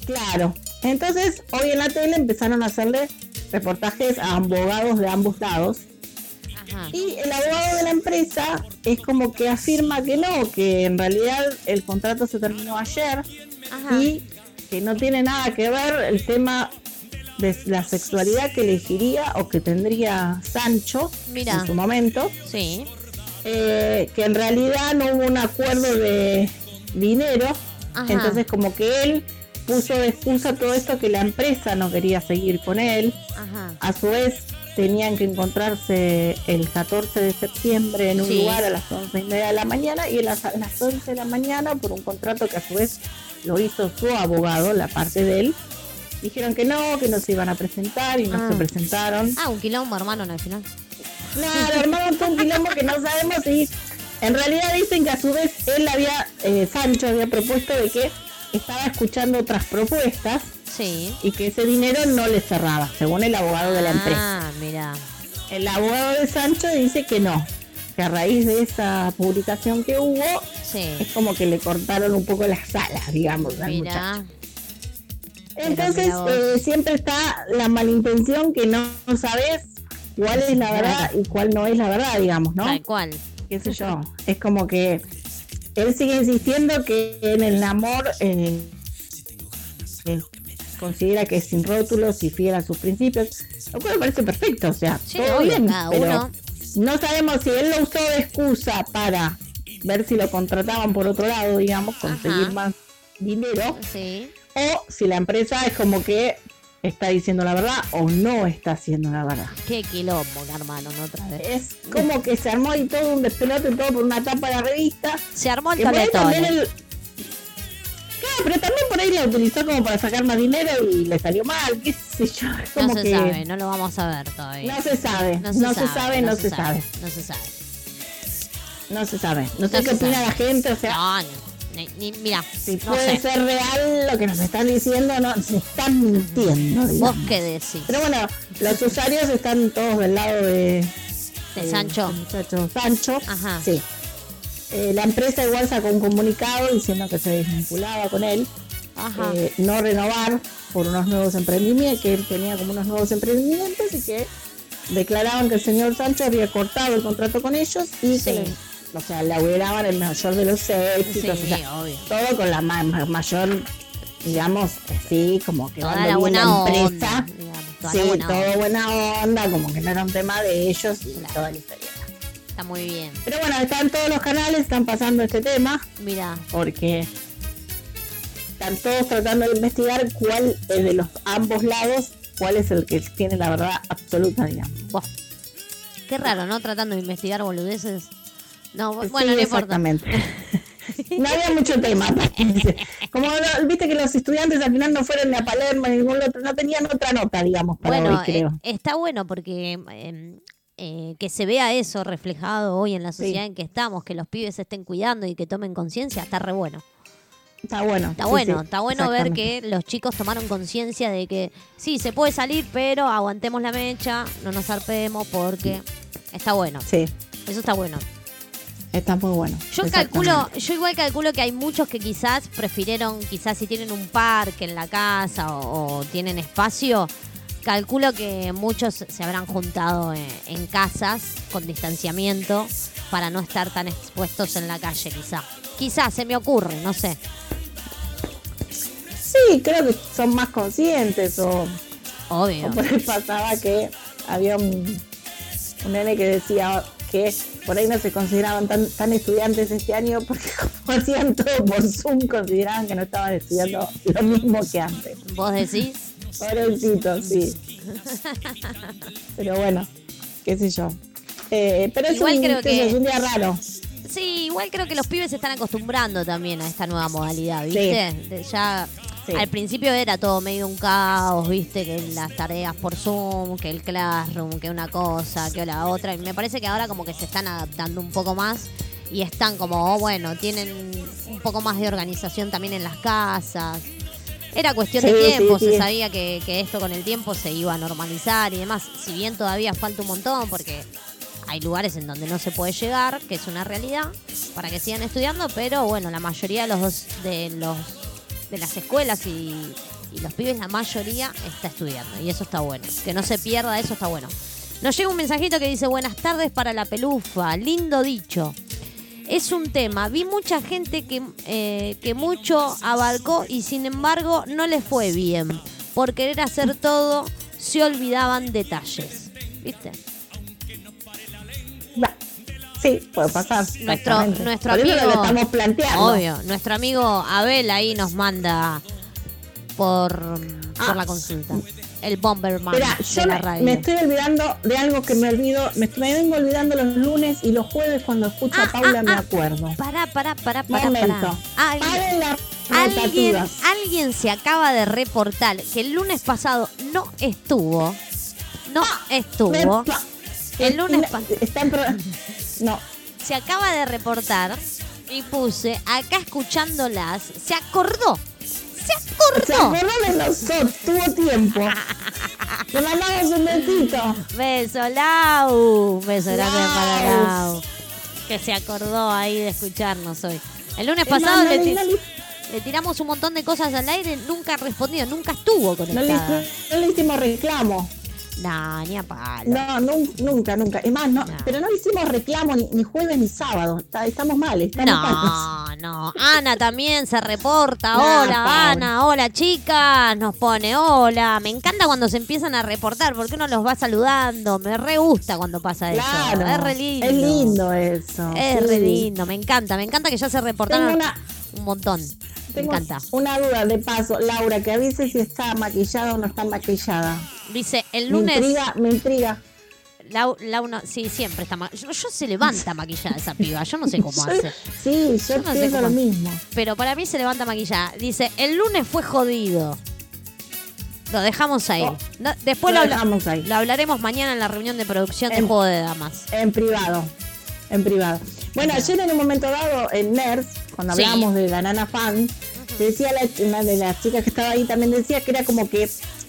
claro. Entonces, hoy en la tele empezaron a hacerle reportajes a abogados de ambos lados. Ajá. Y el abogado de la empresa es como que afirma que no, que en realidad el contrato se terminó ayer Ajá. y que no tiene nada que ver el tema de la sexualidad que elegiría o que tendría Sancho Mira. en su momento, Sí. eh, que en realidad no hubo un acuerdo de dinero, Ajá. entonces como que él puso de excusa todo esto que la empresa no quería seguir con él, Ajá. a su vez tenían que encontrarse el 14 de septiembre en un Sí. lugar a las 11 y media de la mañana y a las, a las 11 de la mañana por un contrato que a su vez lo hizo su abogado, la parte de él. Dijeron que no, que no se iban a presentar y no Ah. se presentaron. Ah, un quilombo, hermano, en el final. Claro, armaron un quilombo que no sabemos y en realidad dicen que a su vez él había, eh, Sancho había propuesto de que estaba escuchando otras propuestas Sí. y que ese dinero no le cerraba, según el abogado de la empresa. Ah, mira. El abogado de Sancho dice que no, que a raíz de esa publicación que hubo, Sí. es como que le cortaron un poco las alas, digamos, al muchacho. Mira. Entonces, eh, siempre está la malintención que no, no sabes cuál es la verdad y cuál no es la verdad, digamos, ¿no? Tal cual. qué sé yo, es como que él sigue insistiendo que en el amor eh, eh, considera que es sin rótulos y fiel a sus principios, lo cual me parece perfecto, o sea, Sí, todo obvio, bien, pero uno. no sabemos si él lo usó de excusa para ver si lo contrataban por otro lado, digamos, conseguir Ajá. más dinero Sí. o si la empresa es como que está diciendo la verdad o no está haciendo la verdad. Qué quilombo, hermano, ¿no? Otra vez. Es como que se armó y todo un despelote, todo por una tapa de la revista. Se armó el también Claro, pero también por ahí la utilizó como para sacar más dinero y le salió mal, qué sé yo. Es No como se que sabe, no lo vamos a ver todavía. no se sabe, no se, sabe, no se sabe, no se sabe. no se sabe. No sé No qué opina sabe. la gente, o sea, No, ni, ni- ni- mira, si puede sé. ser real lo que nos están diciendo, no, se están mintiendo, ¿Vos qué decís? Pero bueno, los usuarios están todos del lado de, De Sancho. muchacho Sancho. Ajá. Sí. Eh, la empresa igual sacó un comunicado diciendo que se desvinculaba con él, Ajá. eh, no renovar por unos nuevos emprendimientos, que él tenía como unos nuevos emprendimientos y que declaraban que el señor Sancho había cortado el contrato con ellos y Sí. que le, o sea, el mayor de los sí, éxitos, o sea, obvio. todo con la ma- ma- mayor, digamos, sí, como que Toda la buena onda. empresa. digamos, toda Sí, buena todo onda. buena onda, como que no era un tema de ellos y Claro. toda la historia. Está muy bien. Pero bueno, están todos los canales, están pasando este tema, Mira, porque están todos tratando de investigar cuál es de los ambos lados, cuál es el que tiene la verdad absoluta, digamos. Qué raro, ¿no? Tratando de investigar boludeces. No, Sí, bueno, no importa. exactamente. No había mucho tema. Como lo- viste que los estudiantes al final no fueron ni a Palermo ni ningún otro, no tenían otra nota, digamos, para Bueno, hoy, creo. eh, está bueno porque eh, eh, que se vea eso reflejado hoy en la sociedad Sí. en que estamos, que los pibes se estén cuidando y que tomen conciencia, está re bueno. Está bueno. Está sí, bueno, sí, está bueno ver que los chicos tomaron conciencia de que sí, se puede salir, pero aguantemos la mecha, no nos zarpemos porque está bueno. Sí, Eso está bueno. está muy bueno. Yo calculo, yo igual calculo que hay muchos que quizás prefirieron, quizás si tienen un parque en la casa o, o tienen espacio, calculo que muchos se habrán juntado en, en casas con distanciamiento para no estar tan expuestos en la calle, quizá. Quizás, se me ocurre, no sé. Sí, creo que son más conscientes o, Obvio. o por ahí pasaba que había un, un nene que decía que por ahí no se consideraban tan, tan estudiantes este año porque como hacían todo por Zoom consideraban que no estaban estudiando lo mismo que antes. ¿Vos decís? Pobrecito, sí. Pero bueno, qué sé yo. Eh, pero es Igual un, creo que- es un día raro. Sí, igual creo que los pibes se están acostumbrando también a esta nueva modalidad, ¿viste? De- ya Sí. al principio era todo medio un caos, ¿viste? Que las tareas por Zoom, que el Classroom, que una cosa, que la otra. Y me parece que ahora como que se están adaptando un poco más y están como, oh, bueno, tienen un poco más de organización también en las casas. Era cuestión de tiempo, sí, se sí. sabía que, que esto con el tiempo se iba a normalizar y demás. Si bien todavía falta un montón, porque hay lugares en donde no se puede llegar, que es una realidad, para que sigan estudiando, pero bueno, la mayoría de los de los de las escuelas y, y los pibes, la mayoría está estudiando. Y eso está bueno. Que no se pierda, eso está bueno. Nos llega un mensajito que dice, buenas tardes para la pelufa, lindo dicho. Es un tema, vi mucha gente que, eh, que mucho abarcó y sin embargo no le fue bien. Por querer hacer todo, se olvidaban detalles. ¿Viste? Sí, puede pasar. Nuestro, nuestro Por eso amigo. lo estamos planteando. Obvio. Nuestro amigo Abel ahí nos manda por, por Ah. la consulta. El Bomberman Mira, de yo la me, radio. me estoy olvidando de algo que me olvido. Me, me vengo olvidando los lunes y los jueves cuando escucho Ah, a Paula ah, me ah. acuerdo. Pará, pará, pará, pará, Momento. pará. Alguien, se acaba de reportar que el lunes pasado no estuvo. No estuvo. El lunes me- pa- está en pro- No, Se acaba de reportar y puse acá escuchándolas. Se acordó. Se se acordó. acordó de nosotros, tuvo tiempo. Le mandamos un besito. Beso, Lau. Beso grande para Lau. Que se acordó ahí de escucharnos hoy. El lunes pasado no le, le- ti- no le- le tiramos un montón de cosas al aire. Nunca respondió, nunca estuvo No conectada. le, no le hicimos reclamo. Nah, ni a palo. No, nun- nunca, nunca. Es más, no, No. pero no le hicimos reclamo ni, ni jueves ni sábado. Está- estamos mal, estamos mal. No, no. Ana también se reporta. No, Hola. Ana. Hola, chicas. Nos pone hola. Me encanta cuando se empiezan a reportar porque uno los va saludando. Me re gusta cuando pasa Claro, eso. Es re lindo. Es lindo eso. Es sí. re lindo. Me encanta. Me encanta que ya se reportaron una, un montón. Tengo encanta. una duda de paso, Laura, que avise si está maquillada o no está maquillada. Dice, el Me lunes. intriga, me intriga. Lau no- sí, siempre está ma- yo, yo se levanta maquillada esa piba. Yo no sé cómo hace. Sí, Yo yo, no sé cómo- lo mismo. Pero para mí se levanta maquillada. Dice, el lunes fue jodido. Lo dejamos ahí. Oh, No, después lo lo, dejamos ahí. lo hablaremos mañana en la reunión de producción de En- Juego de Damas. En privado. En privado. Bueno, ayer en un momento dado, en NERS, cuando Sí. hablábamos de la nana fan, decía la, una de las chicas que estaba ahí también decía que era como que,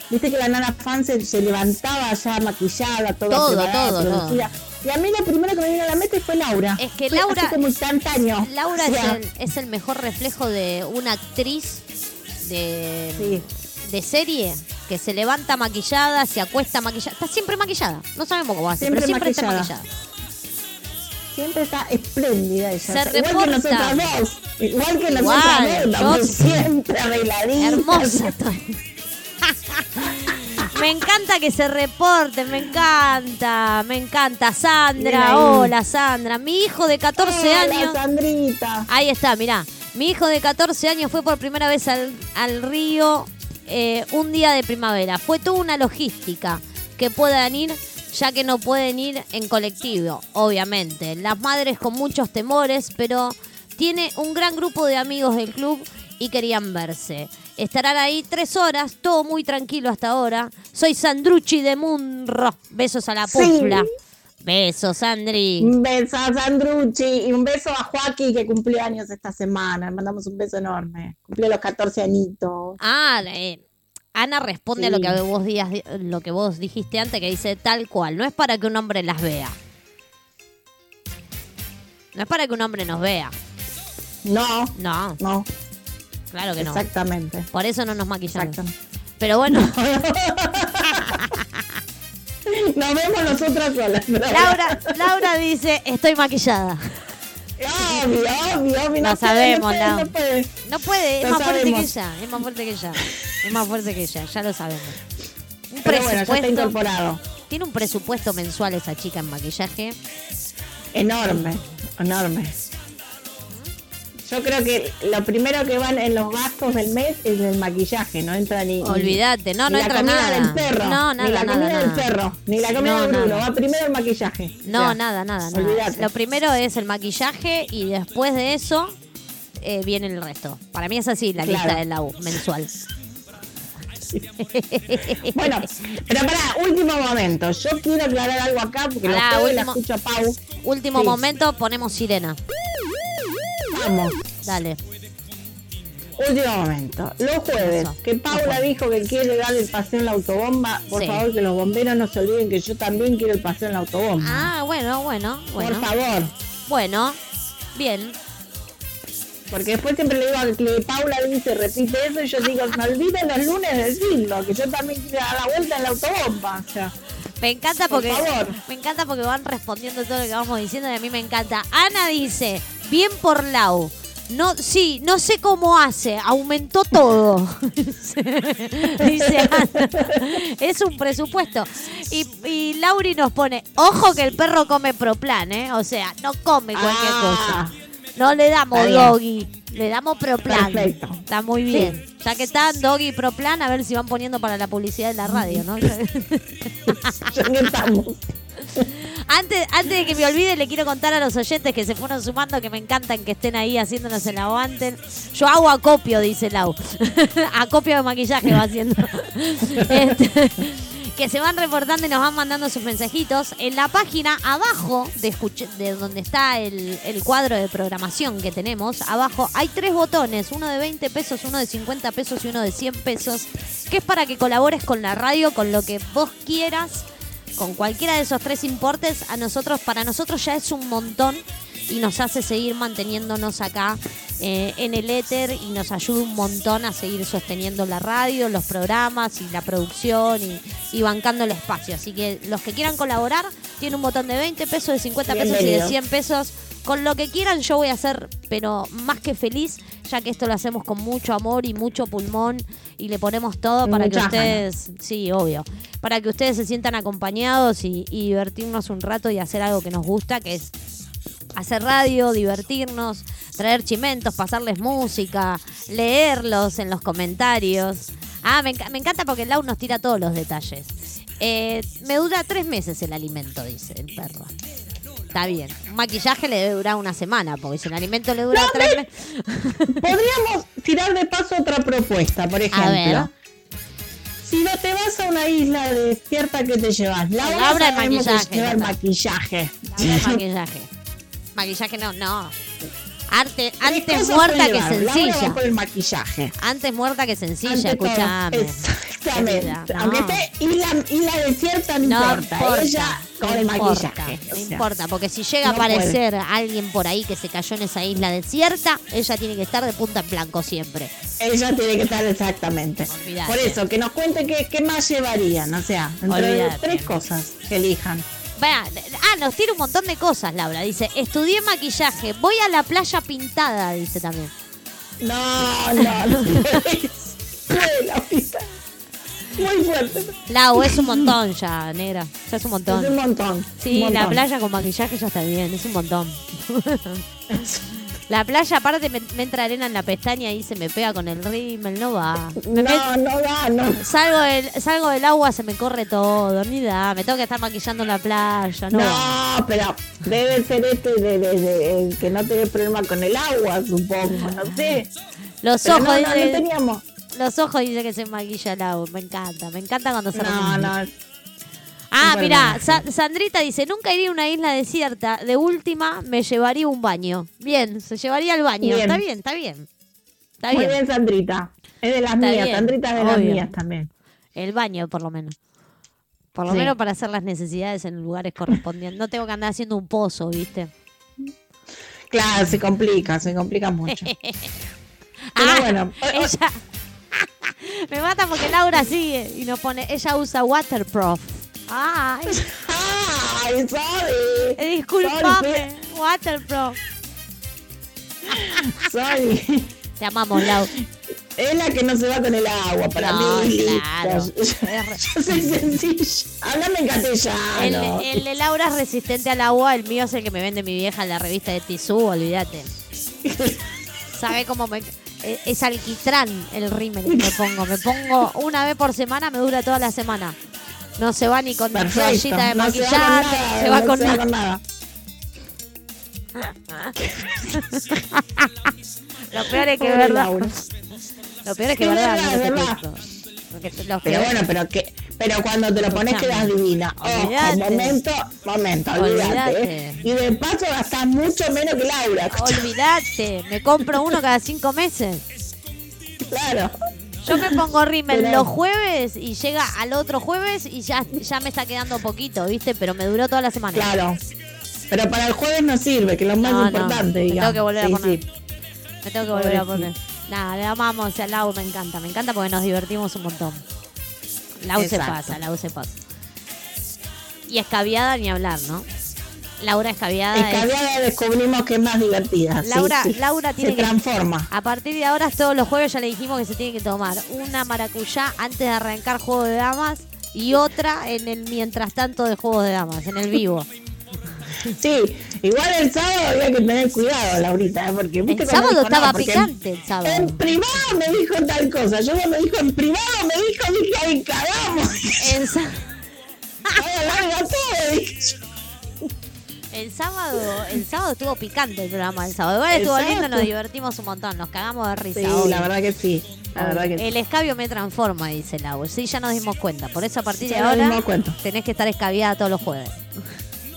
viste que la nana fan se, se levantaba ya maquillada, toda Todo, preparada, todo, todo. producida. Y a mí lo primero que me vino a la mente fue Laura. Es que Fue Laura- Así como instantáneo. Laura O sea, es, el, es el mejor reflejo de una actriz de, Sí. de serie que se levanta maquillada, se acuesta maquillada. Está siempre maquillada. No sabemos cómo hace, Siempre pero siempre está maquillada. Siempre está espléndida ella. Se igual reporta. que nosotras dos. Igual que Igual, nosotras dos. yo siempre arregladitas. Hermosa estoy. Me encanta que se reporte, me encanta, me encanta. Sandra, hola Sandra. Mi hijo de 14 Hola, años. Sandrita. Ahí está, mirá. Mi hijo de 14 años fue por primera vez al, al río eh, un día de primavera. Fue toda una logística que puedan ir, ya que no pueden ir en colectivo, obviamente. Las madres con muchos temores, pero tiene un gran grupo de amigos del club y querían verse. Estarán ahí tres horas, todo muy tranquilo hasta ahora. Soy Sandrucci de Munro. Besos a la Sí. pufla. Besos, Sandri. Un beso a Sandrucci y un beso a Joaquín que cumplió años esta semana. Le mandamos un beso enorme. Cumplió los 14 añitos. Ah, eh, Ana responde a lo que vos digas, lo que vos dijiste antes, que dice tal cual. No es para que un hombre las vea. No es para que un hombre nos vea. No, No, no, claro que no. exactamente. Por eso no nos maquillamos. Pero bueno, Nos vemos nosotras solas. Laura, Laura dice, estoy maquillada. Obvio, obvio, obvio. No sabemos, no puede, no puede. No puede, es más fuerte que ella. Es más fuerte que ella. Es más fuerte que ella, ya lo sabemos. Un Pero bueno, ya está presupuesto. incorporado. Tiene un presupuesto mensual esa chica en maquillaje. Enorme, enorme. Yo creo que lo primero que van en los gastos del mes es el maquillaje, no entra ni. Olvídate, no, no ni entra la comida nada. del perro. No, ni la nada, comida del nada. perro, ni la comida No, de Bruno. Va primero el maquillaje. No, O sea, nada, nada, nada. olvídate. Lo primero es el maquillaje y después de eso eh, viene el resto. Para mí es así la Claro. lista de la U mensual. Bueno, pero para último momento, yo quiero aclarar algo acá porque Pará, lo jueves la último- escucho a Pau. Último Sí. momento, ponemos sirena. Vamos, Dale. último momento. Los jueves, que Paula dijo que quiere dar el paseo en la autobomba, por Sí. favor que los bomberos no se olviden que yo también quiero el paseo en la autobomba. Ah, bueno, bueno, bueno. Por favor. Bueno, bien. Porque después siempre le digo a que Paula dice, repite eso, y yo digo, no olviden los lunes decirlo, que yo también quiero dar la vuelta en la autobomba. O sea, Me encanta Por porque favor. me encanta porque van respondiendo todo lo que vamos diciendo y a mí me encanta. Ana dice, bien por Lau. No, sí, no sé cómo hace, aumentó todo. Dice Ana. Es un presupuesto. Y, y Lauri nos pone, ojo que el perro come proplan, ¿eh? O sea, no come cualquier Ah. cosa. No le damos doggy, le damos proplan. Perfecto. Está muy bien. Ya que están doggy y proplan, a ver si van poniendo para la publicidad de la radio, ¿no? Antes, antes de que me olvide, le quiero contar a los oyentes que se fueron sumando que me encantan que estén ahí haciéndonos el aguante. Yo hago acopio, dice Lau. acopio de maquillaje va haciendo. Este, que se van reportando y nos van mandando sus mensajitos. En la página abajo de, de donde está el, el cuadro de programación que tenemos, abajo hay tres botones, uno de 20 pesos, uno de 50 pesos y uno de 100 pesos, que es para que colabores con la radio, con lo que vos quieras con cualquiera de esos tres importes, a nosotros, para nosotros ya es un montón y nos hace seguir manteniéndonos acá eh, en el éter y nos ayuda un montón a seguir sosteniendo la radio, los programas y la producción y, y bancando el espacio. Así que los que quieran colaborar, tienen un botón de 20 pesos, de 50 pesos y de Bienvenido. 100 pesos. Con lo que quieran yo voy a ser, pero más que feliz, ya que esto lo hacemos con mucho amor y mucho pulmón y le ponemos todo para que ustedes, sí, obvio, para que ustedes se sientan acompañados y, y divertirnos un rato y hacer algo que nos gusta, que es hacer radio, divertirnos, traer chimentos, pasarles música, leerlos en los comentarios. Ah, me, enca- me encanta porque Lau nos tira todos los detalles. Eh, me dura tres meses el alimento, dice el perro. Está bien. Un maquillaje le debe durar una semana, porque si el alimento le dura No, tres me- meses. Podríamos tirar de paso otra propuesta, por ejemplo. ver. Si no te vas a una isla desierta, ¿qué te llevas? El sabemos que maquillaje, lleva el ya está. maquillaje. Laura, maquillaje. Maquillaje no, no. Arte, antes muerta que sencilla. por el maquillaje. Antes muerta que sencilla, escúchame. Exactamente. No. Aunque esté isla, isla desierta, no, No importa. importa, Ella con no el importa, maquillaje. No o sea. importa, porque si llega a puede. aparecer alguien por ahí que se cayó en esa isla desierta, ella tiene que estar de punta en blanco siempre. Ella tiene que estar exactamente. Olvídate. Por eso, que nos cuente qué, qué más llevarían. O sea, entre tres cosas que elijan. Vea, ah, nos tira un montón de cosas, Laura. Dice, estudié maquillaje, voy a la playa pintada, dice también. No, no, no. Puede, Laurita. Muy fuerte. Lau, es un montón ya, negra. Ya es un Es montón. un montón. Sí, un la playa con maquillaje ya está bien, es un montón. la playa, aparte, me, me entra arena en la pestaña y se me pega con el rímel, no va. Me met- No, no da, no. salgo, del, salgo del agua, se me corre todo, ni da. Me tengo que estar maquillando en la playa, no. va. No, pero debe ser este de, de- de- el que no tiene problema con el agua, supongo, no sé. Los Pero ojos, no, no, no dice, teníamos. los ojos dice que se maquilla el agua. Me encanta, me encanta cuando se No, no. Ah, mirá. Sa- Sandrita dice, nunca iría a una isla desierta. De última, me llevaría un baño. Bien, se llevaría al baño. Bien. Está bien, está bien. Está Muy bien. bien, Sandrita. Es de las Está mías, bien, Sandrita es de las mías también. El baño, por lo menos. Por lo Sí. menos para hacer las necesidades en lugares correspondientes. No tengo que andar haciendo un pozo, ¿viste? Claro, se complica, se complica mucho. Pero Ah, bueno, ella... Me mata porque Laura sigue y nos pone, ella usa waterproof. Ay, ¡Ay, sorry! eh, disculpame, Sorry, waterproof. sorry. Te amamos, Lau. Es la que no se va con el agua, para No, mí. claro. Yo soy sencilla. Háblame en castellano. El, el de Laura es resistente al agua, el mío es el que me vende mi vieja en la revista de Tizú, olvídate. ¿Sabe cómo me.? eh, Es alquitrán el rímel que me pongo. Me pongo una vez por semana, me dura toda la semana. No se va ni con Perfecto. toallita de No se va con maquillaje, nada, se va no con se va con nada. Lo peor es que es verdad. Lo peor es que Es verdad, es verdad. Pero peores- bueno, pero que, pero cuando te lo pones Escuchame. quedas divina. Olvídate. momento, momento, olvídate. ¿eh? Y de paso gastás mucho menos que Laura. Olvídate, me compro uno cada cinco meses. Claro. Yo me pongo rímel los jueves y llega al otro jueves y ya, ya me está quedando poquito, ¿viste? Pero me duró toda la semana. Claro. Pero para el jueves no sirve, que es lo más No, no, importante, me digamos. tengo que volver a poner. sí. Me tengo que volver a poner. Nada, le amamos a Lau, me encanta, me encanta porque nos divertimos un montón. Lau se Exacto. pasa, Lau se pasa. Y escabiada ni hablar, ¿no? Laura escabiada es- Escabiada descubrimos que es más divertida. sí, Laura- sí. Laura tiene Se que- transforma. A partir de ahora, todos los jueves ya le dijimos que se tiene que tomar una maracuyá antes de arrancar Juego de Damas y otra en el mientras tanto de Juegos de Damas, en el vivo. Sí, igual el sábado había que tener cuidado, Laurita, ¿eh? porque El viste cuando sábado dijo, no, estaba porque picante, el sábado. En privado me dijo tal cosa. Yo cuando me dijo en privado me dijo, dije, ay, cagamos. Sa- Ay, larga todo, dije yo. El sábado, el sábado estuvo picante el programa el sábado. Igual El estuvo sábado lindo, nos divertimos un montón, nos cagamos de risa. Sí, obvio. la verdad que sí. La verdad que sí. El escabio me transforma, dice Lau. Sí, ya nos dimos cuenta. Por eso a partir de Ya ahora tenés que estar escabiada todos los jueves.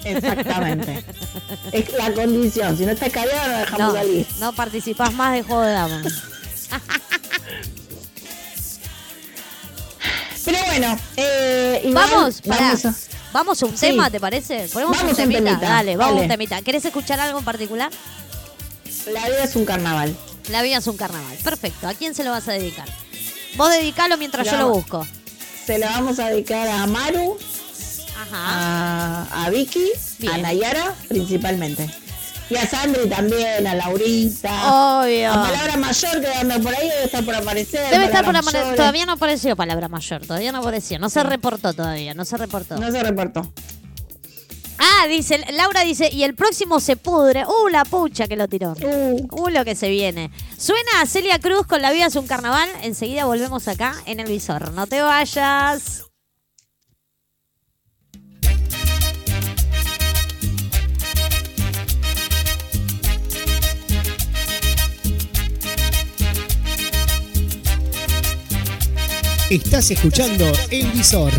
Exactamente. es la condición. Si no está escabeado, no dejamos No, salir. no participás más de Juego de Damas. Pero bueno, eh, igual Vamos, vamos a- Vamos a un Sí. tema, ¿te parece? Ponemos Vamos un a un temita. temita, Dale, vamos a un dale. temita. ¿Querés escuchar algo en particular? La vida es un carnaval. La vida es un carnaval. Perfecto. ¿A quién se lo vas a dedicar? Vos dedicalo mientras yo lo busco. Se la vamos a dedicar a Maru, Ajá. a, a Vicky, Bien. a Nayara principalmente. Y a Sandri también, a Laurita. Obvio. La palabra mayor quedando por ahí debe estar por aparecer. Debe estar por aparecer. Todavía no apareció palabra mayor, todavía no apareció. No se reportó todavía, no se reportó. No se reportó. Ah, dice, Laura dice, y el próximo se pudre. Uh, la pucha que lo tiró. Uh. uh, lo que se viene. Suena a Celia Cruz con La vida es un carnaval. Enseguida volvemos acá en el visor. No te vayas. Estás escuchando El Visor.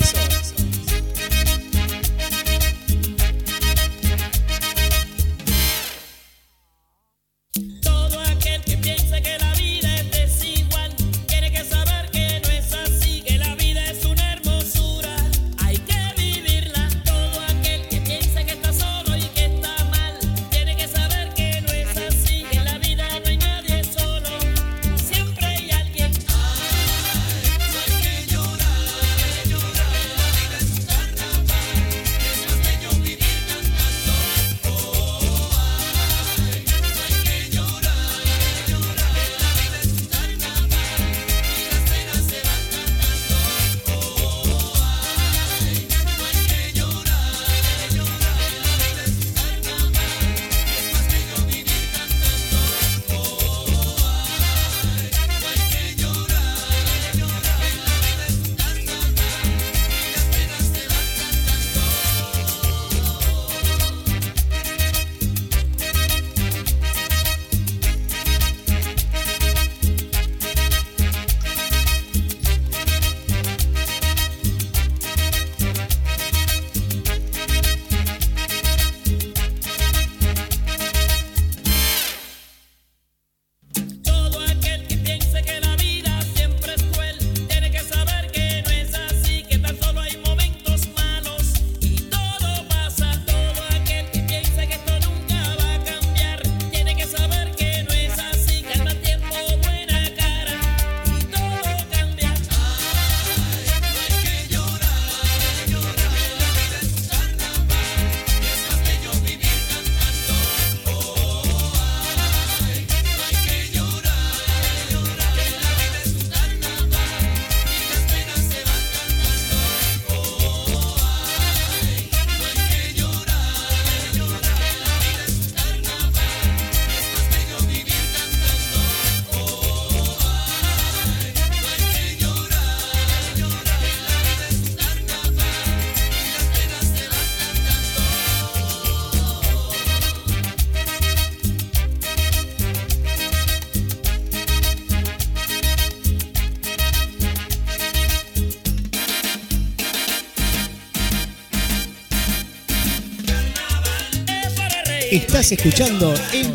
Estás escuchando El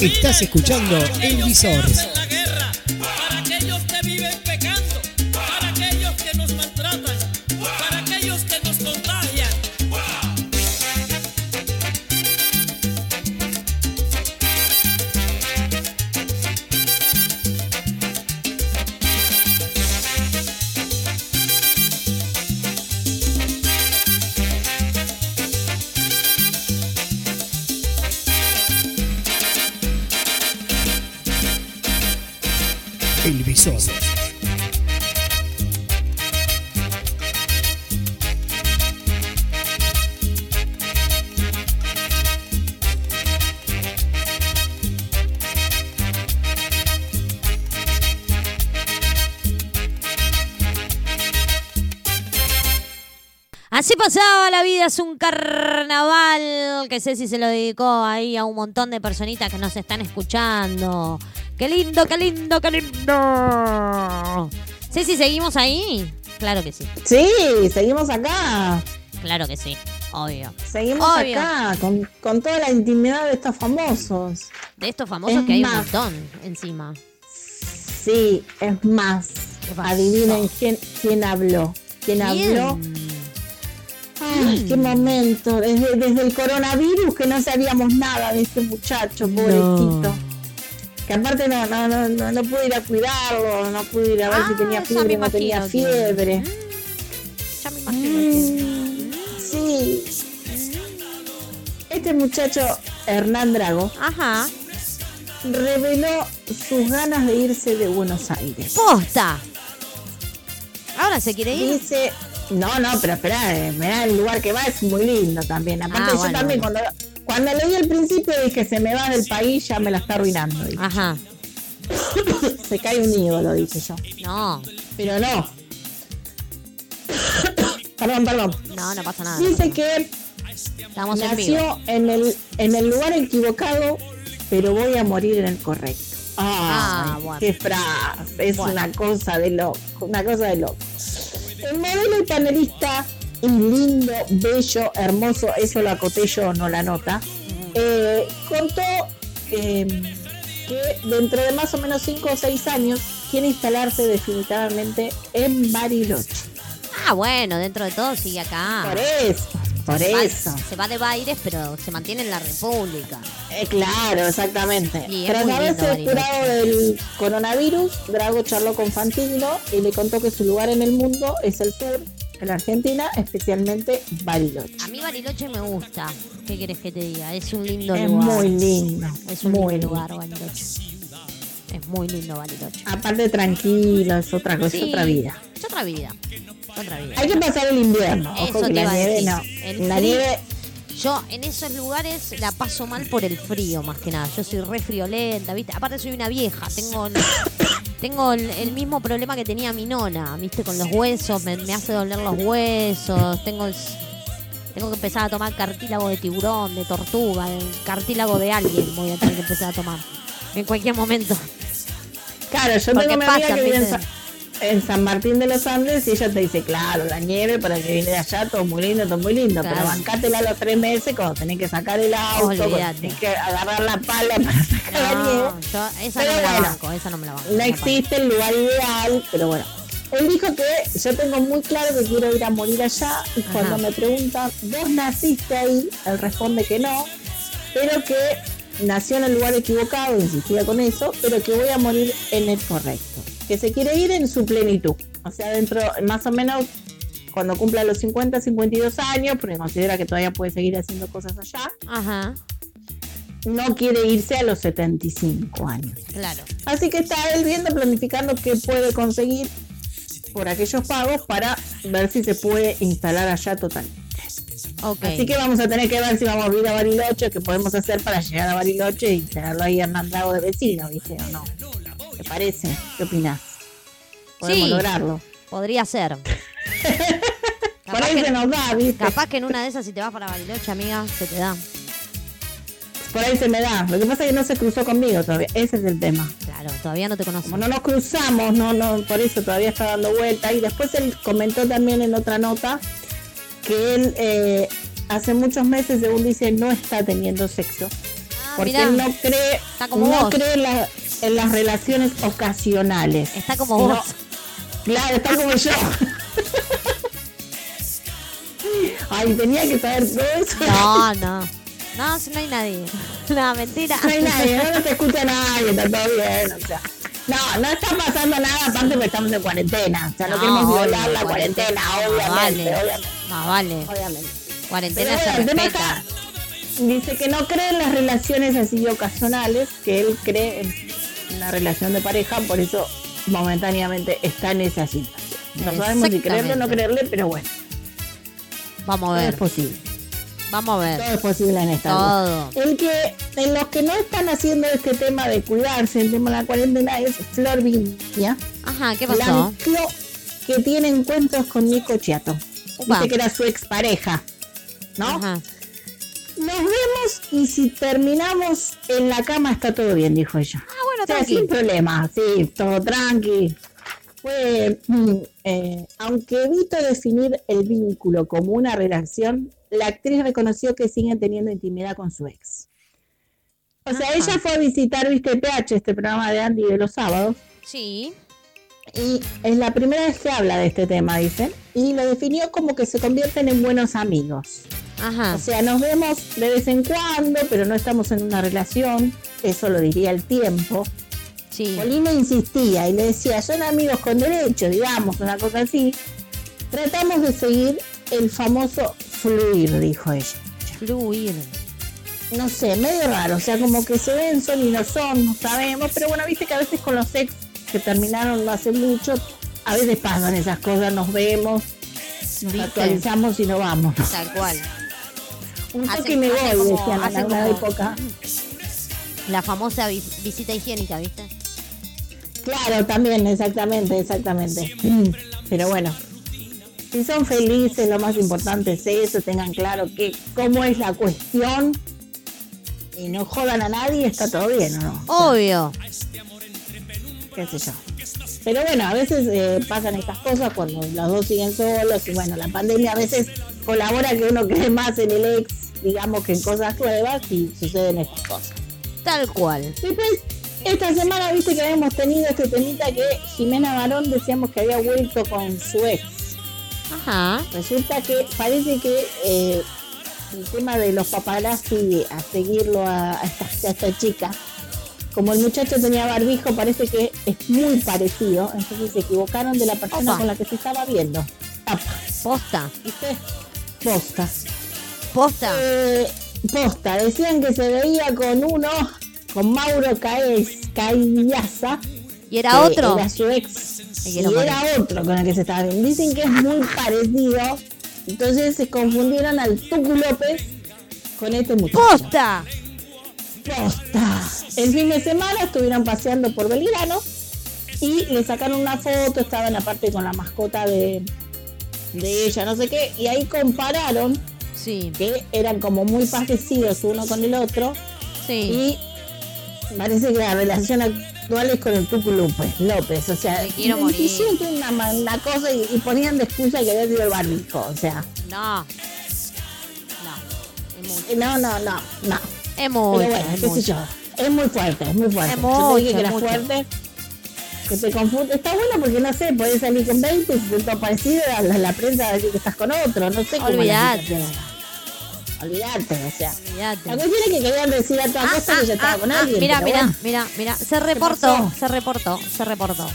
Estás escuchando El toda la vida es un carnaval. Que sé si se lo dedicó ahí a un montón de personitas que nos están escuchando. ¡Qué lindo, qué lindo, qué lindo! Ceci, ¿seguimos ahí? Claro que sí. Sí, seguimos acá. Claro que sí, obvio. Seguimos acá, con, con, toda la intimidad de estos famosos. De estos famosos que hay un montón encima. Sí, es más. Adivinen quién, quién habló. ¿Quién, ¿Quién? habló Ay, qué momento. Desde, desde el coronavirus que no sabíamos nada de este muchacho, pobrecito. Que aparte no, no, no, no, no pude ir a cuidarlo, no pude ir a ver Ah, si tenía ya fiebre, no tenía que- fiebre. Ya me imagino que- Mm, sí. Este muchacho, Hernán Drago, Ajá. reveló sus ganas de irse de Buenos Aires. ¡Posta! Ahora se quiere ir. Dice, no, no, pero espera, eh, mirá el lugar que va es muy lindo también. Aparte Ah, yo bueno, también bueno. cuando cuando leí al principio dije se me va del país, ya me la está arruinando. dije. Ajá. Se cae un ídolo, dije yo. No, Pero no. perdón, perdón. no, no pasa nada. Dice que Estamos nació en el, en el lugar equivocado, pero voy a morir en el correcto. Ah, bueno. qué frase, es Bueno. una cosa de loco, una cosa de loco. El modelo y panelista, y lindo, bello, hermoso, eso lo acoté yo, no la nota, eh, contó eh, que dentro de más o menos 5 o 6 años quiere instalarse definitivamente en Bariloche. Ah, bueno, dentro de todo sigue acá. Por eso, por eso. Se va de Baires, pero se mantiene en la República. Eh, claro, exactamente. Es Tras haberse curado del coronavirus, Drago charló con Fantino y le contó que su lugar en el mundo es el sur, en Argentina, especialmente Bariloche. A mí Bariloche me gusta. ¿Qué quieres que te diga? Es un lindo Es lugar. muy lindo, Es un muy lindo lindo. lugar, Bariloche. Es muy lindo Bariloche. Aparte tranquilo, es otra cosa, es otra vida. Es otra vida. Hay que pasar el invierno, ojo Eso que te la nieve no. El La frío- nieve, Yo en esos lugares la paso mal por el frío, más que nada. Yo soy re friolenta, ¿viste? Aparte soy una vieja, tengo el, tengo el, el mismo problema que tenía mi nona, ¿viste? Con los huesos, me, me hace doler los huesos, tengo el- tengo que empezar a tomar cartílago de tiburón, de tortuga, cartílago de alguien voy a tener que empezar a tomar. En cualquier momento. claro, yo Porque tengo una amiga pasan, que en San Martín de los Andes y ella te dice, claro, la nieve para que viene de allá, todo muy lindo, todo muy lindo, Claro. pero bancátela los tres meses cuando tenés que sacar el auto, cuando tenés que agarrar la pala para sacar la nieve. No, yo esa Pero no me la bueno, banco, esa no me la banco. No esa existe el lugar ideal, pero bueno. Él dijo que yo tengo muy claro que quiero ir a morir allá y cuando me preguntan, ¿vos naciste ahí? Él responde que no, pero que nació en el lugar equivocado, insistía con eso, pero que voy a morir en el correcto. Que se quiere ir en su plenitud. O sea, dentro, más o menos cuando cumpla los 50, 52 años, porque considera que todavía puede seguir haciendo cosas allá, Ajá, no quiere irse a los 75 años. claro. Así que está él viendo, planificando qué puede conseguir por aquellos pagos para ver si se puede instalar allá total. Ok. Así que vamos a tener que ver si vamos a ir a Bariloche, qué podemos hacer para llegar a Bariloche y tenerlo ahí en Mandago de vecino, ¿viste? ¿O no? ¿Te parece? ¿Qué opinás? Podemos Sí. lograrlo. Podría ser. Por ahí que, se nos da, ¿viste? capaz que en una de esas, si te vas para Bariloche, amiga, se te da. Por ahí se me da. Lo que pasa es que no se cruzó conmigo todavía. Ese es el tema. Claro, todavía no te conozco. Como no nos cruzamos, no, no, por eso todavía está dando vuelta. Y después él comentó también en otra nota que él eh, hace muchos meses, según dice, no está teniendo sexo. Ah, Porque mirá, él no cree, Está como no vos. cree en, la- en las relaciones ocasionales. está como No, vos. Claro, está como yo. Ay, tenía que saber todo eso. No, no. No, si no hay nadie. No, mentira. No hay nadie, no te escucha nadie, está todo bien, o sea. No, no está pasando nada, aparte porque estamos en cuarentena. O sea, no, queremos obvio, violar la cuarentena, obviamente, Más vale. obviamente, Más vale. obviamente. Cuarentena Pero se bueno, respeta. está- dice que no cree en las relaciones así ocasionales, que él cree en una relación de pareja, por eso momentáneamente está en esa situación. No sabemos si creerle o no creerle, pero bueno, Vamos a todo es ver. posible. Vamos a ver. Todo es posible en esta vida. Todo. El que, en los que no están haciendo este tema de cuidarse, el tema de la cuarentena, es Flor Viña. Ajá, ¿qué La pasó? mezcló que tiene encuentros con Nico Chiato. Dice que era su expareja. ¿No? Ajá. Nos vemos y si terminamos en la cama está todo bien, dijo ella. Ah, bueno, O sea, tranqui. sin problema, sí, todo tranqui. fue, mm, eh, aunque evito definir el vínculo como una relación, la actriz reconoció que siguen teniendo intimidad con su ex. O sea, ella fue a visitar, viste, PH, este programa de Andy de los sábados, Sí. y es la primera vez que habla de este tema, dicen, y lo definió como que se convierten en buenos amigos. Ajá. O sea, nos vemos de vez en cuando, pero no estamos en una relación, eso lo diría el tiempo. Sí. Polina insistía y le decía, son amigos con derecho, digamos, una cosa así. Tratamos de seguir el famoso fluir, dijo ella. Fluir. No sé, medio raro, o sea, como que se ven, son y no son, no sabemos, pero bueno, viste que a veces con los ex que terminaron no hace mucho, a veces pasan esas cosas, nos vemos, actualizamos y no vamos. Tal cual. Un toque y me voy, decían alguna como- época. La famosa vis- visita higiénica, ¿viste? Claro, también, exactamente, exactamente. Mm, Pero bueno, si son felices, lo más importante es eso, tengan claro que cómo es la cuestión y no jodan a nadie, está todo bien, ¿o no? Obvio. qué sé yo. Pero bueno, a veces eh, pasan estas cosas cuando los dos siguen solos y bueno, la pandemia a veces colabora que uno cree más en el ex, digamos, que en cosas nuevas y suceden estas cosas. Tal cual. Después, esta semana viste que habíamos tenido este temita que Jimena Barón decíamos que había vuelto con su ex. Ajá. Resulta que parece que eh, el tema de los paparazzi a seguirlo a, a esta, a esta chica, como el muchacho tenía barbijo, parece que es muy parecido, entonces se equivocaron de la persona Opa. con la que se estaba viendo. Posta. ¿viste? Posta. Posta. Eh, posta, decían que se veía con uno, con Mauro Caes, ¿Y era otro? Era su ex. Y quiero era otro con el que se estaba viendo. Dicen que es muy parecido. Entonces se confundieron al Tucu López con este muchacho. ¡Posta! Posta. El fin de semana estuvieron paseando por Belgrano y le sacaron una foto, estaba en la parte con la mascota de, de ella, no sé qué, y ahí compararon Sí, que eran como muy parecidos uno con el otro sí. y parece que la relación actual es con el Tucu López, o sea, siempre una, una cosa y, y ponían de excusa que había sido el barbijo, o sea, No. No. No, no, no. Es mucho. bueno, es qué sé yo, es muy fuerte, es muy fuerte. Es mucho, que es era mucho. fuerte, que te confunde, está bueno porque no sé, podés salir con 20 y si te todo parecido, la, la prensa va a decir que estás con otro, no sé cómo Olvidate. situación. Olvidate, o sea. Olvídate. La cuestión es que querían decir a Ah, costa que ya ah, estaba ah, con ah, alguien. Mira, mira, bueno. mira, mira. Se reportó, se reportó, se reportó.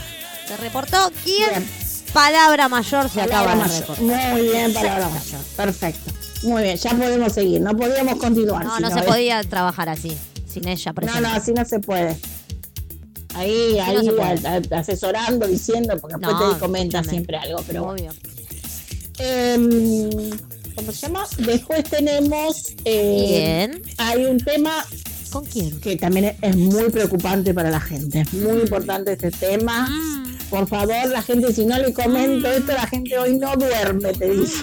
Se reportó. ¿Quién? Bien. Palabra mayor se Palabra acaba de reportar. Muy bien, palabra mayor. Perfecto. Muy bien, ya podemos seguir. No podíamos continuar. No, si no se podía trabajar así, sin ella No, presente. no, así no se puede. Ahí, no ahí, a- a- asesorando, diciendo, porque después No, te comenta siempre algo. Pero bueno. Obvio. Em, ¿Cómo se llama? Después tenemos. eh, Bien. Hay un tema ¿Con quién? que también es- muy preocupante para la gente. Es muy importante este tema. Por favor, la gente, si no le comento esto, la gente hoy no duerme, te dice.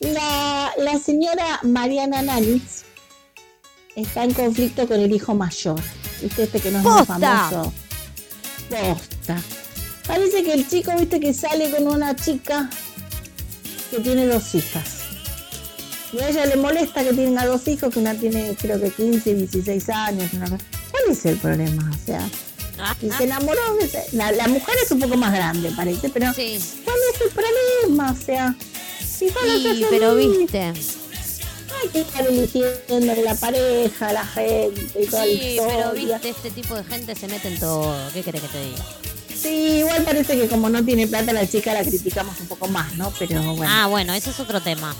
La, la señora Mariana Nanitz está en conflicto con el hijo mayor. ¿Viste este que no es muy famoso? Posta. Parece que el chico, viste, que sale con una chica que tiene dos hijas. Y a ella le molesta que tenga dos hijos, que una tiene creo que 15, 16 años. una. ¿Cuál es el problema? O sea, y se enamoró. de- La, la mujer es un poco más grande, parece, pero Sí. ¿cuál es el problema? O sea, si Sí, pero felices, viste. hay que estar eligiendo la pareja, la gente y toda la Sí, pero historia. viste, este tipo de gente se mete en todo. ¿Qué querés que te diga? Sí, igual parece que como no tiene plata la chica la criticamos un poco más, ¿no? Pero bueno, Ah, bueno, ese es otro tema.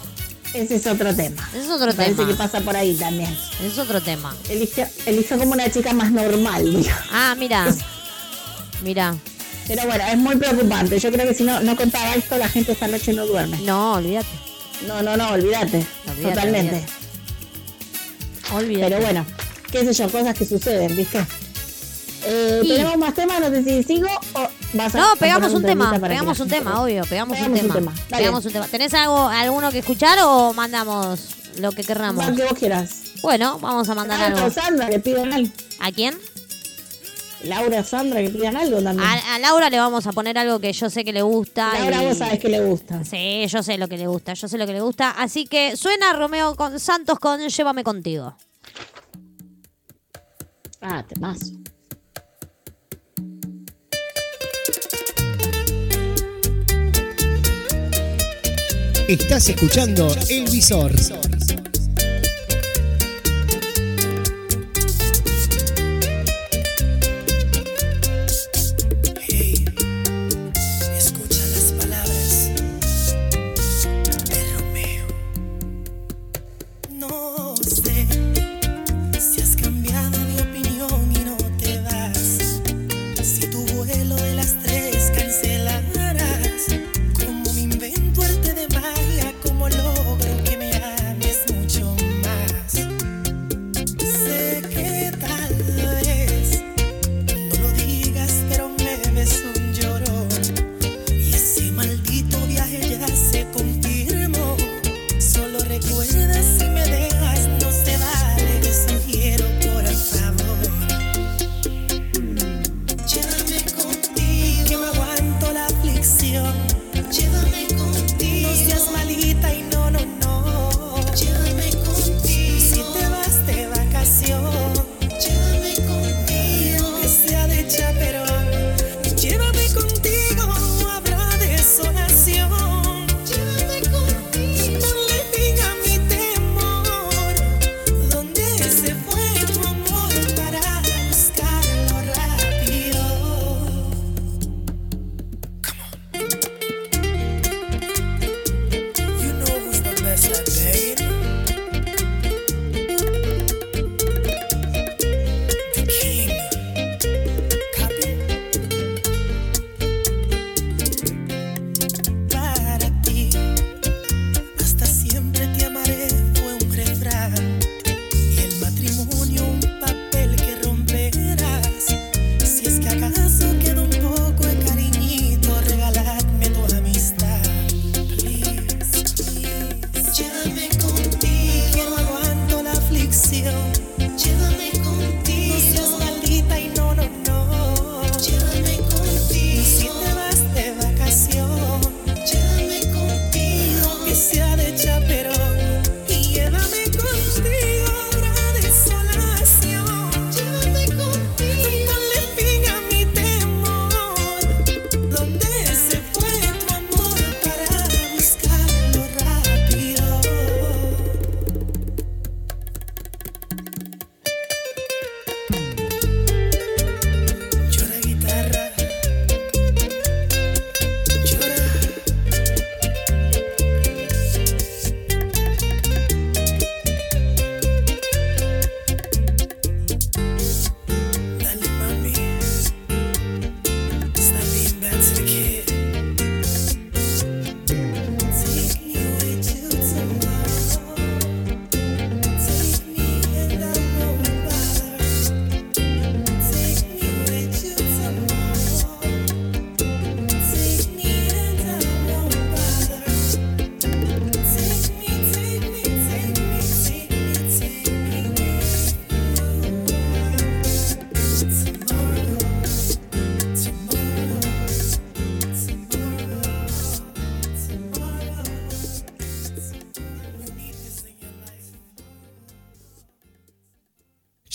ese es otro tema. Ese es otro Me parece tema. que pasa por ahí también. Ese es otro tema. Eligió, eligió como una chica más normal, digamos. Ah, mira. Mira. Pero bueno, es muy preocupante. Yo creo que si no, no contaba esto, la gente esta noche no duerme. No, olvídate. No, no, no, olvídate. Olvídate, Totalmente. olvídate. Olvídate. Pero bueno, qué sé yo, cosas que suceden, ¿viste? Eh, ¿Tenemos más temas? No sé si sigo o vas a No, pegamos un tema, pegamos un tema, obvio, pegamos, un tema. ¿Tenés algo, alguno que escuchar o mandamos lo que querramos? Lo que vos quieras. Bueno, vamos a mandar algo. Laura. Sandra, que pidan algo. ¿A quién? Laura, Sandra, que pidan algo también. A, Laura le vamos a poner algo que yo sé que le gusta. Laura, vos sabés que le gusta. Sí, yo sé lo que le gusta, yo sé lo que le gusta. Así que suena Romeo con Santos con Llévame contigo. Ah, temazo. Estás escuchando El Visor.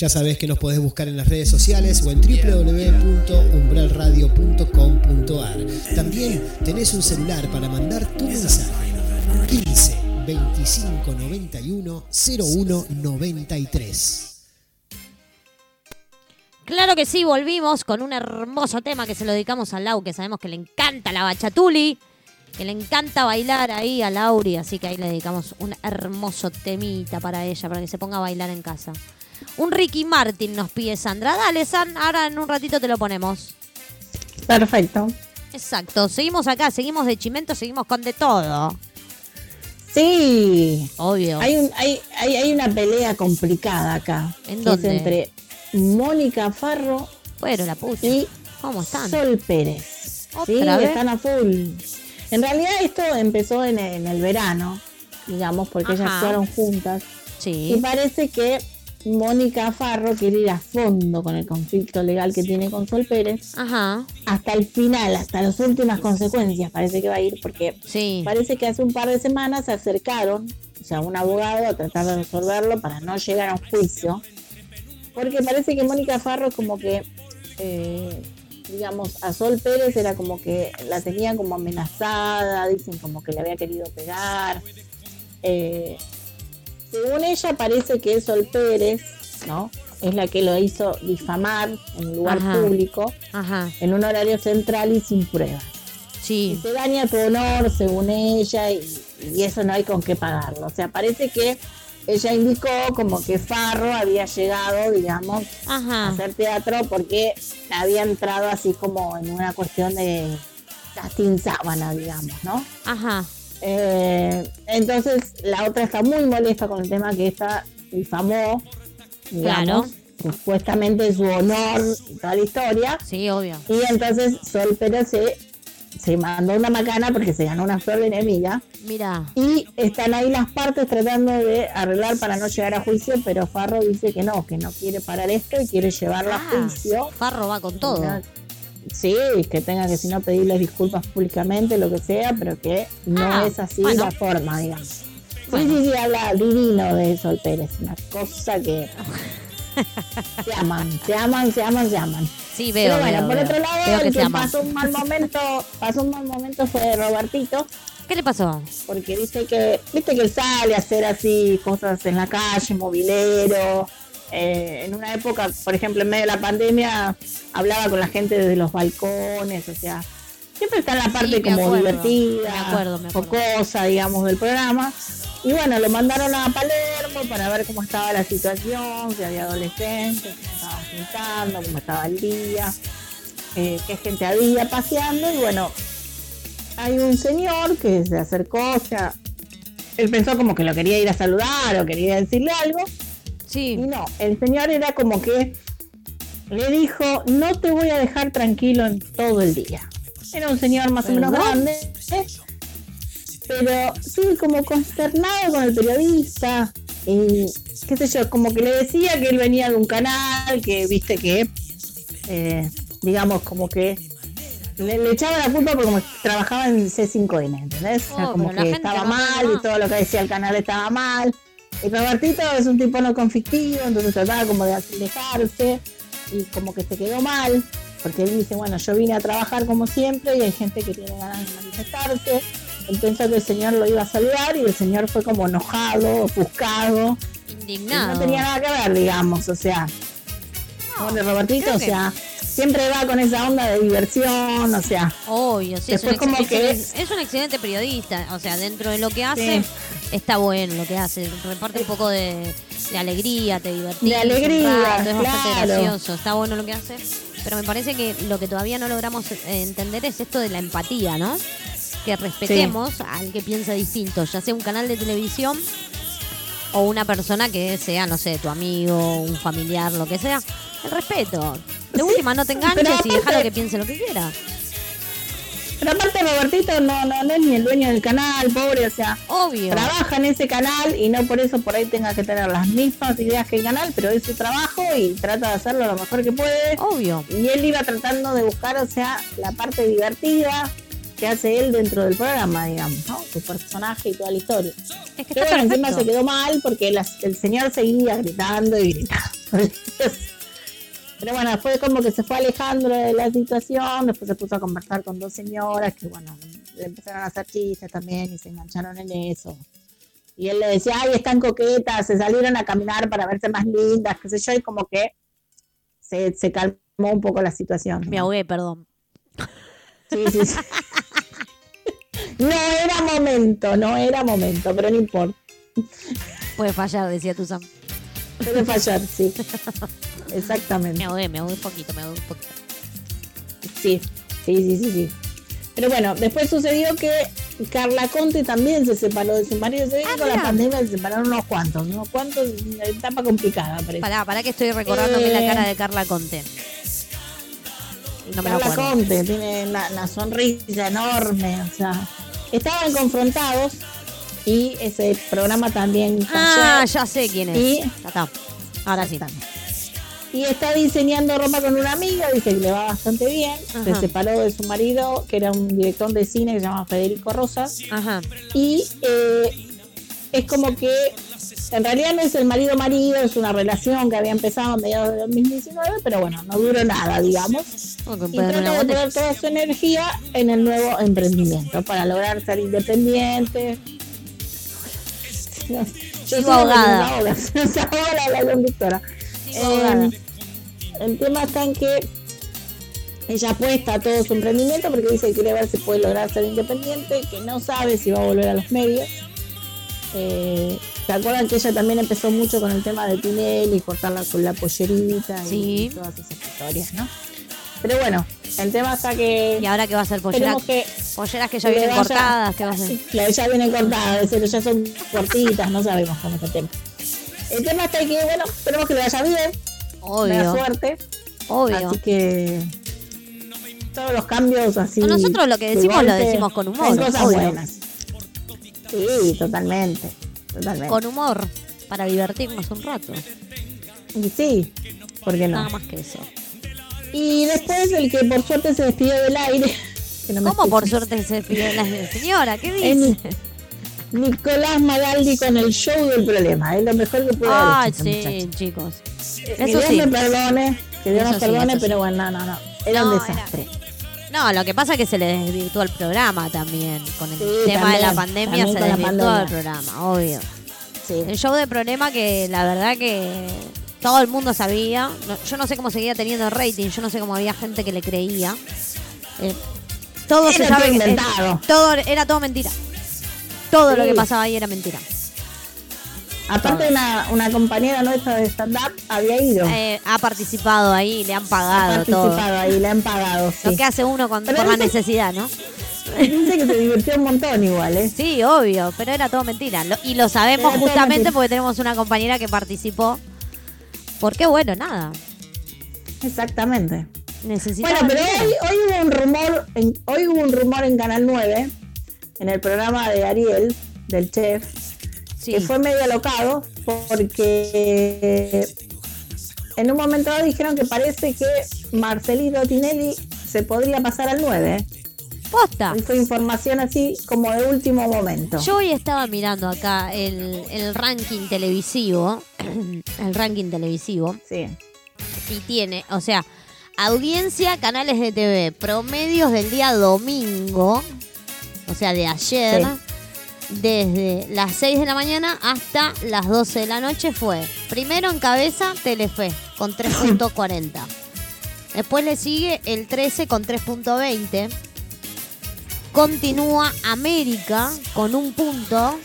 Ya sabés que nos podés buscar en las redes sociales o en www.umbralradio.com.ar. También tenés un celular para mandar tu mensaje. 15 25 91 01 93. Claro que sí, volvimos con un hermoso tema que se lo dedicamos a Lau, que sabemos que le encanta la bachatuli, que le encanta bailar ahí a Lauri, así que ahí le dedicamos un hermoso temita para ella, para que se ponga a bailar en casa. Un Ricky Martin nos pide Sandra. Dale, San, ahora en un ratito te lo ponemos. Perfecto. Exacto, seguimos acá, seguimos de Chimento, seguimos con de todo. Sí. Obvio. Hay, hay, una pelea complicada acá. ¿En dónde? Entre Mónica Farro bueno, la puta. y ¿Cómo están? Sol Pérez. ¿Otra sí, vez? En realidad esto empezó en el, verano, digamos, porque ellas actuaron juntas. Sí. Y parece que Mónica Farro quiere ir a fondo con el conflicto legal que tiene con Sol Pérez. Ajá. Hasta el final, hasta las últimas consecuencias parece que va a ir porque Sí. parece que hace un par de semanas se acercaron, o sea, un abogado a tratar de resolverlo para no llegar a un juicio. Porque parece que Mónica Farro como que, eh, digamos, a Sol Pérez era como que la tenía como amenazada, dicen como que le había querido pegar. Eh, según ella parece que Sol Pérez, ¿no? Es la que lo hizo difamar en un lugar Ajá. público, Ajá. en un horario central y sin pruebas y Sí. se daña tu honor según ella y, y eso no hay con qué pagarlo. O sea, parece que ella indicó como que Farro había llegado, digamos, a Ajá. hacer teatro porque había entrado así como en una cuestión de casting sábana, digamos, ¿no? Ajá. Eh, entonces la otra está muy molesta con el tema que esta difamó, digamos, supuestamente su honor y toda la historia. Sí, obvio. Y entonces Sol Pérez se, se mandó una macana porque se ganó una flor de enemiga. Mira. Y están ahí las partes tratando de arreglar para no llegar a juicio, pero Farro dice que no, que no quiere parar esto y quiere llevarla a Ah, juicio. Farro va con todo. Sí, que tenga que si no pedirles disculpas públicamente, lo que sea, pero que no Ah, es así bueno. la forma, digamos. Sí, Bueno. sí, sí, habla divino de Sol Pérez, una cosa que se aman, se aman, se aman, se aman. Sí, veo. Pero bueno, veo, por veo. otro lado, Veo el que pasó un mal momento, pasó un mal momento fue Robertito, ¿Qué le pasó? porque dice que, viste que él sale a hacer así cosas en la calle, movilero. Eh, en una época, por ejemplo, en medio de la pandemia, hablaba con la gente desde los balcones, o sea, siempre está en la parte como acuerdo, divertida, me acuerdo, me acuerdo. jocosa, digamos, del programa. Y bueno, lo mandaron a Palermo para ver cómo estaba la situación, si había adolescentes, cómo estaban juntando, cómo estaba el día, eh, qué gente había paseando. Y bueno, hay un señor que se acercó, o sea, él pensó como que lo quería ir a saludar o quería decirle algo. Sí. Y no, el señor era como que le dijo, no te voy a dejar tranquilo en todo el día. Era un señor más o menos grande, ¿eh? pero sí, como consternado con el periodista. Y qué sé yo, como que le decía que él venía de un canal, que viste que, eh, digamos, como que le, le echaba la culpa porque como trabajaba en C5N, ¿entendés? O sea, Oh, como que estaba no mal y todo lo que decía el canal estaba mal. Y Robertito es un tipo no conflictivo, entonces trataba como de alejarse y como que se quedó mal, porque él dice, bueno, yo vine a trabajar como siempre y hay gente que tiene ganas de manifestarse. Él pensó que el señor lo iba a saludar y el señor fue como enojado, ofuscado. y Indignado. no tenía nada que ver, digamos, o sea. Bueno, Robertito, o que- sea, siempre va con esa onda de diversión, o sea. Obvio, sí, es un, Después como que- es un excelente periodista. O sea, dentro de lo que hace, Sí. está bueno lo que hace. Reparte un poco de, de alegría, te divertís. De alegría, rato, es bastante claro. gracioso. Está bueno lo que hace. Pero me parece que lo que todavía no logramos eh, entender es esto de la empatía, ¿no? Que respetemos al que piensa distinto, ya sea un canal de televisión o una persona que sea, no sé, tu amigo, un familiar, lo que sea. El respeto. De Sí, última, no te enganches y aparte- déjalo que piense lo que quiera. Pero aparte Robertito no, no, no es ni el dueño del canal, pobre, o sea, Obvio. trabaja en ese canal y no por eso por ahí tenga que tener las mismas ideas que el canal, pero es su trabajo y trata de hacerlo lo mejor que puede. Obvio. Y él iba tratando de buscar, o sea, la parte divertida que hace él dentro del programa, digamos, ¿no? Su personaje y toda la historia. Es que Que está bueno, encima se quedó mal porque las- el señor seguía gritando y gritando. Pero bueno, después como que se fue alejando de la situación, después se puso a conversar con dos señoras que bueno, le empezaron a hacer chistes también y se engancharon en eso. Y él le decía, ay, están coquetas, se salieron a caminar para verse más lindas, qué sé yo, y como que se, se calmó un poco la situación. Me ahogué, perdón. Sí, sí, sí. No era momento, no era momento, pero no importa. Puede fallar, decía tu Sam. Puede fallar, sí. Exactamente. Me ahogué, me ahogué un poquito, me ahogué un poquito. Sí, sí, sí, sí, sí. Pero bueno, después sucedió que Carla Conte también se separó de su marido. Se ve que Ah, con la pandemia se separaron unos cuantos, unos cuantos, una etapa complicada, parece. Pará, pará que estoy recordándome Eh. la cara de Carla Conte. No me la Carla acuerdo. Conte tiene la, la sonrisa enorme, o sea, estaban confrontados y ese programa también Ah, cayó. ya sé quién es. Y- está. Ahora sí. Y está diseñando ropa con una amiga, dice que le va bastante bien. Se Ajá. separó de su marido, que era un director de cine que se llama Federico Rosas. Ajá. Y eh, es como que en realidad no es el marido marido, es una relación que había empezado a mediados de 2019, pero bueno, no duró nada, digamos. Y trata de poner toda su energía en el nuevo emprendimiento para lograr ser independiente. Yo soy ahogada. la conductora. Eh, el tema está en que ella apuesta a todo su emprendimiento porque dice que quiere ver si puede lograr ser independiente, que no sabe si va a volver a los medios. Eh, ¿Se acuerdan que ella también empezó mucho con el tema de Tinelli, cortarla con la pollerita y Sí. todas esas historias, ¿no? Pero bueno, el tema está que ¿Y ahora qué va a? Polleras, tenemos que polleras que ya vienen vaya- cortadas, ¿qué va a? Sí, claro, ya vienen cortadas, pero ya son cortitas, no sabemos cómo está el tema. El tema está que, bueno, esperemos que le vaya bien, Obvio, suerte. obvio. Así que todos los cambios así. No, nosotros lo que de decimos, lo decimos con humor, Son cosas obvio. buenas. Sí, totalmente. Totalmente. Con humor, para divertirnos un rato. Y sí, ¿por qué Nada no? más que eso. Y después el que por suerte se despidió del aire. que no me ¿Cómo por suerte se pidió la señora? ¿Qué dice? Nicolás Magaldi con el show del problema. Es lo mejor que puede Ah, haber este sí, muchacho. chicos. Que Eso Dios sí. me perdone, que Dios Eso nos perdone, sí. pero bueno, no, no, no. Era No, un era- desastre. No, lo que pasa es que se le desvirtuó el programa también. Con el Sí, tema de la pandemia se desvirtuó el programa, obvio. Sí. El show de problema que la verdad que todo el mundo sabía. No- yo no sé cómo seguía teniendo rating, yo no sé cómo había gente que le creía. Eh, todo se Era sabe todo que- eh, inventado. todo era todo mentira. Todo lo que pasaba ahí era mentira. Aparte, una, una compañera nuestra de stand-up había ido. Eh, ha participado ahí, le han ha pagado todo. participado ahí, le han pagado. Sí. Lo que hace uno con, por la necesidad, ¿no? Dice que se divirtió un montón igual, ¿eh? Sí, obvio, pero era todo mentira. Lo- y lo sabemos Era justamente porque tenemos una compañera que participó. Porque bueno, nada. Exactamente. Necesitaba Bueno, pero hoy, hoy hubo un rumor, en, hoy hubo un rumor en Canal 9, en el programa de Ariel, del chef, Sí. que fue medio alocado porque en un momento dado dijeron que parece que Marcelito Tinelli se podría pasar al 9. ¿eh? Posta. Fue información así como de último momento. Yo hoy estaba mirando acá el, el ranking televisivo. el ranking televisivo. Sí. Y tiene, o sea, audiencia, canales de TV, promedios del día domingo. O sea, de ayer. Desde las 6 de la mañana hasta las 12 de la noche fue. Primero en cabeza Telefe con 3.40. Después le sigue el 13 con 3.20. Continúa América con un punto.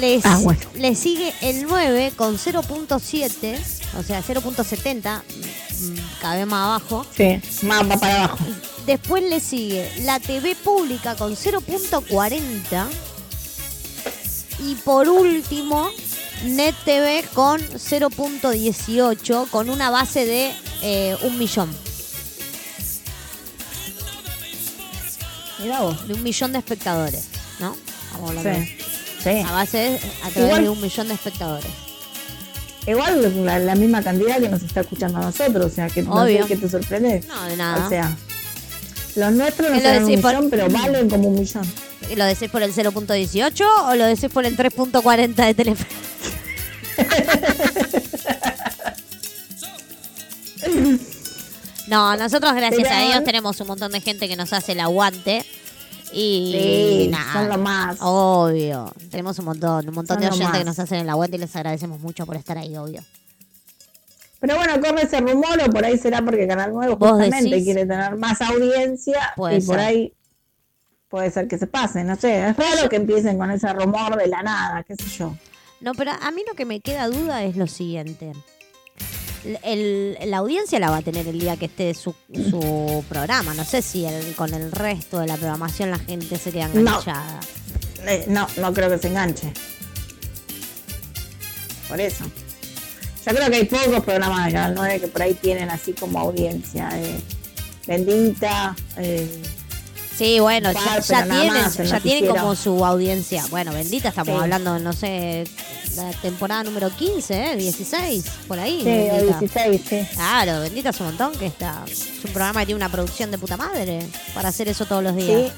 Le, Ah, bueno. le sigue el 9 con 0.7, o sea, 0.70, mm, cada vez más abajo. Sí, más va para abajo. Después le sigue la TV pública con 0.40. Y por último, Net TV con 0.18, con una base de eh, un millón. Mira vos. De un millón de espectadores, ¿no? Vamos a hablar Sí. Sí. A base de, a través Igual- de un millón de espectadores. Igual la, la misma cantidad que nos está escuchando a nosotros, o sea, que no Obvio. sé qué te sorprende. No, de nada. O sea, los nuestros no ¿Qué lo son un millón, pero valen como un millón. ¿Y ¿Lo decís por el 0.18 o lo decís por el 3.40 de teléfono? No, nosotros gracias a Dios tenemos un montón de gente que nos hace el aguante. Y Sí, nada, son lo más. Obvio. Tenemos un montón, un montón Son de oyentes que nos hacen el aguante y les agradecemos mucho por estar ahí, obvio. Pero bueno, corre ese rumor o por ahí será porque Canal Nuevo ¿Vos justamente decís? quiere tener más audiencia Puede y por ahí puede ser que se pase, no sé, es raro que empiecen con ese rumor de la nada, qué sé yo. No, pero a mí lo que me queda duda es lo siguiente. El- la audiencia la va a tener el día que esté su, su programa. No sé si el- con el resto de la programación la gente se queda No. enganchada. Eh, no, no creo que se enganche. Por eso. Yo creo que hay pocos programas de Canal 9 que por ahí tienen así como audiencia. eh, Bendita, eh, Sí, bueno, ya, Par, ya tienen, más, ya tienen como su audiencia. Bueno, bendita, estamos Sí. hablando, no sé, la temporada número 15, ¿eh? 16, por ahí. Sí, bendita. 16, sí. Claro, bendita es un montón que está. Es un programa que tiene una producción de puta madre para hacer eso todos los días.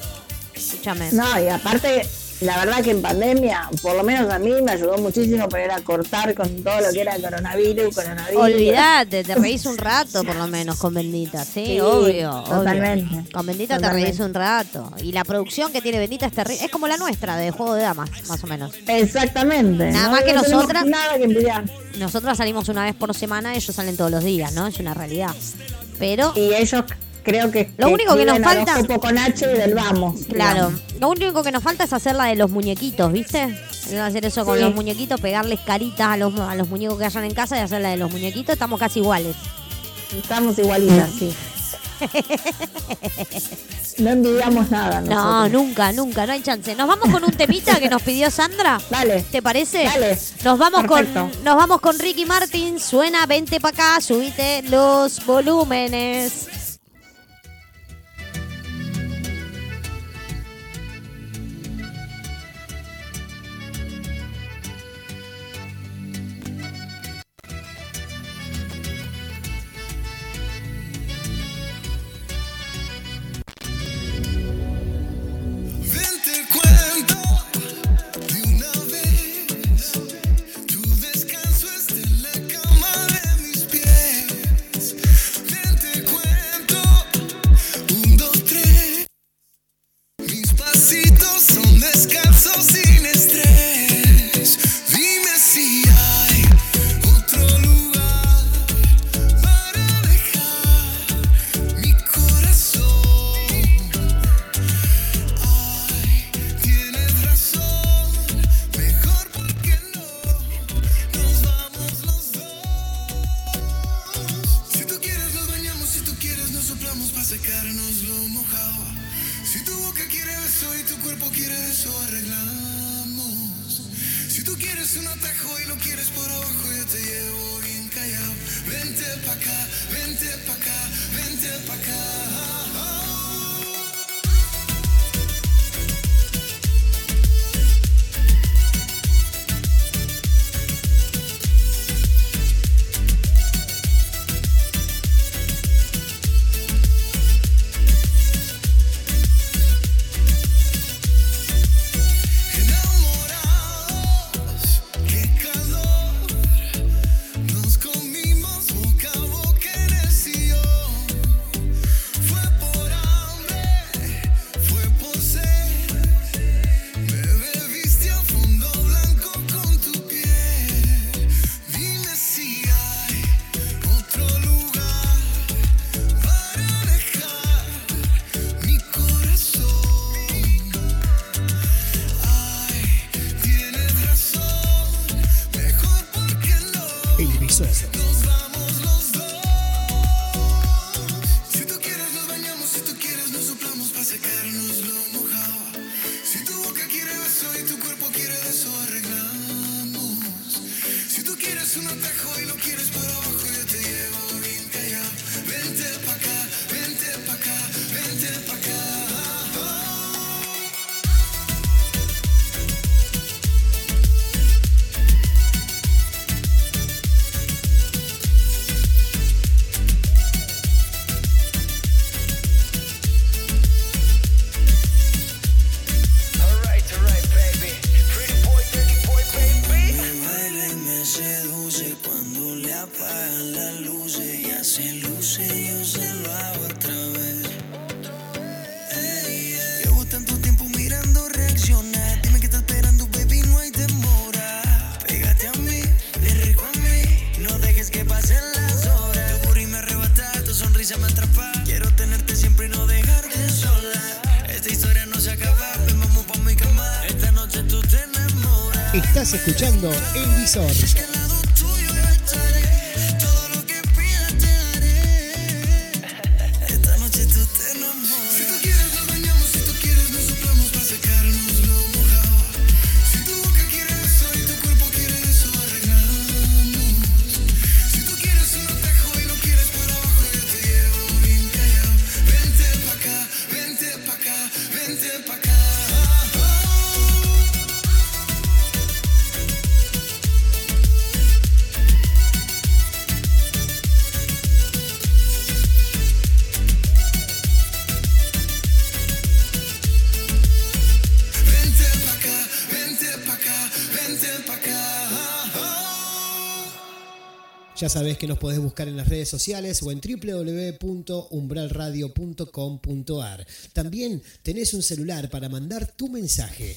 Sí, Escúchame. no, y aparte, la verdad que en pandemia, por lo menos a mí me ayudó muchísimo para ir a cortar con todo lo que era coronavirus, coronavirus. Olvídate, te reís un rato por lo menos con Bendita, sí, Sí, obvio, obvio. totalmente. Con Bendita te reís un rato. Y la producción que tiene Bendita es terrible. Es como la nuestra de Juego de Damas, más o menos. Exactamente. Nada no más que no nosotras- Nada que envidiar. Nosotras salimos una vez por semana, ellos salen todos los días, ¿no? Es una realidad. Pero, Y ellos creo que. Lo único que nos falta- con H del vamos. claro, digamos. lo único que nos falta es hacer la de los muñequitos, ¿viste? Hacer eso con Sí. los muñequitos, pegarles caritas a los, a los muñecos que hayan en casa y hacer la de los muñequitos. Estamos casi iguales. Estamos igualitas, sí. No envidiamos nada. No, nosotros. nunca, nunca, no hay chance. Nos vamos con un temita que nos pidió Sandra. Dale. ¿Te parece? Dale. Nos vamos Perfecto. con nos vamos con Ricky Martin. Suena, vente para acá, subite los volúmenes. No Ya sabés que nos podés buscar en las redes sociales o en www.umbralradio.com.ar. También tenés un celular para mandar tu mensaje.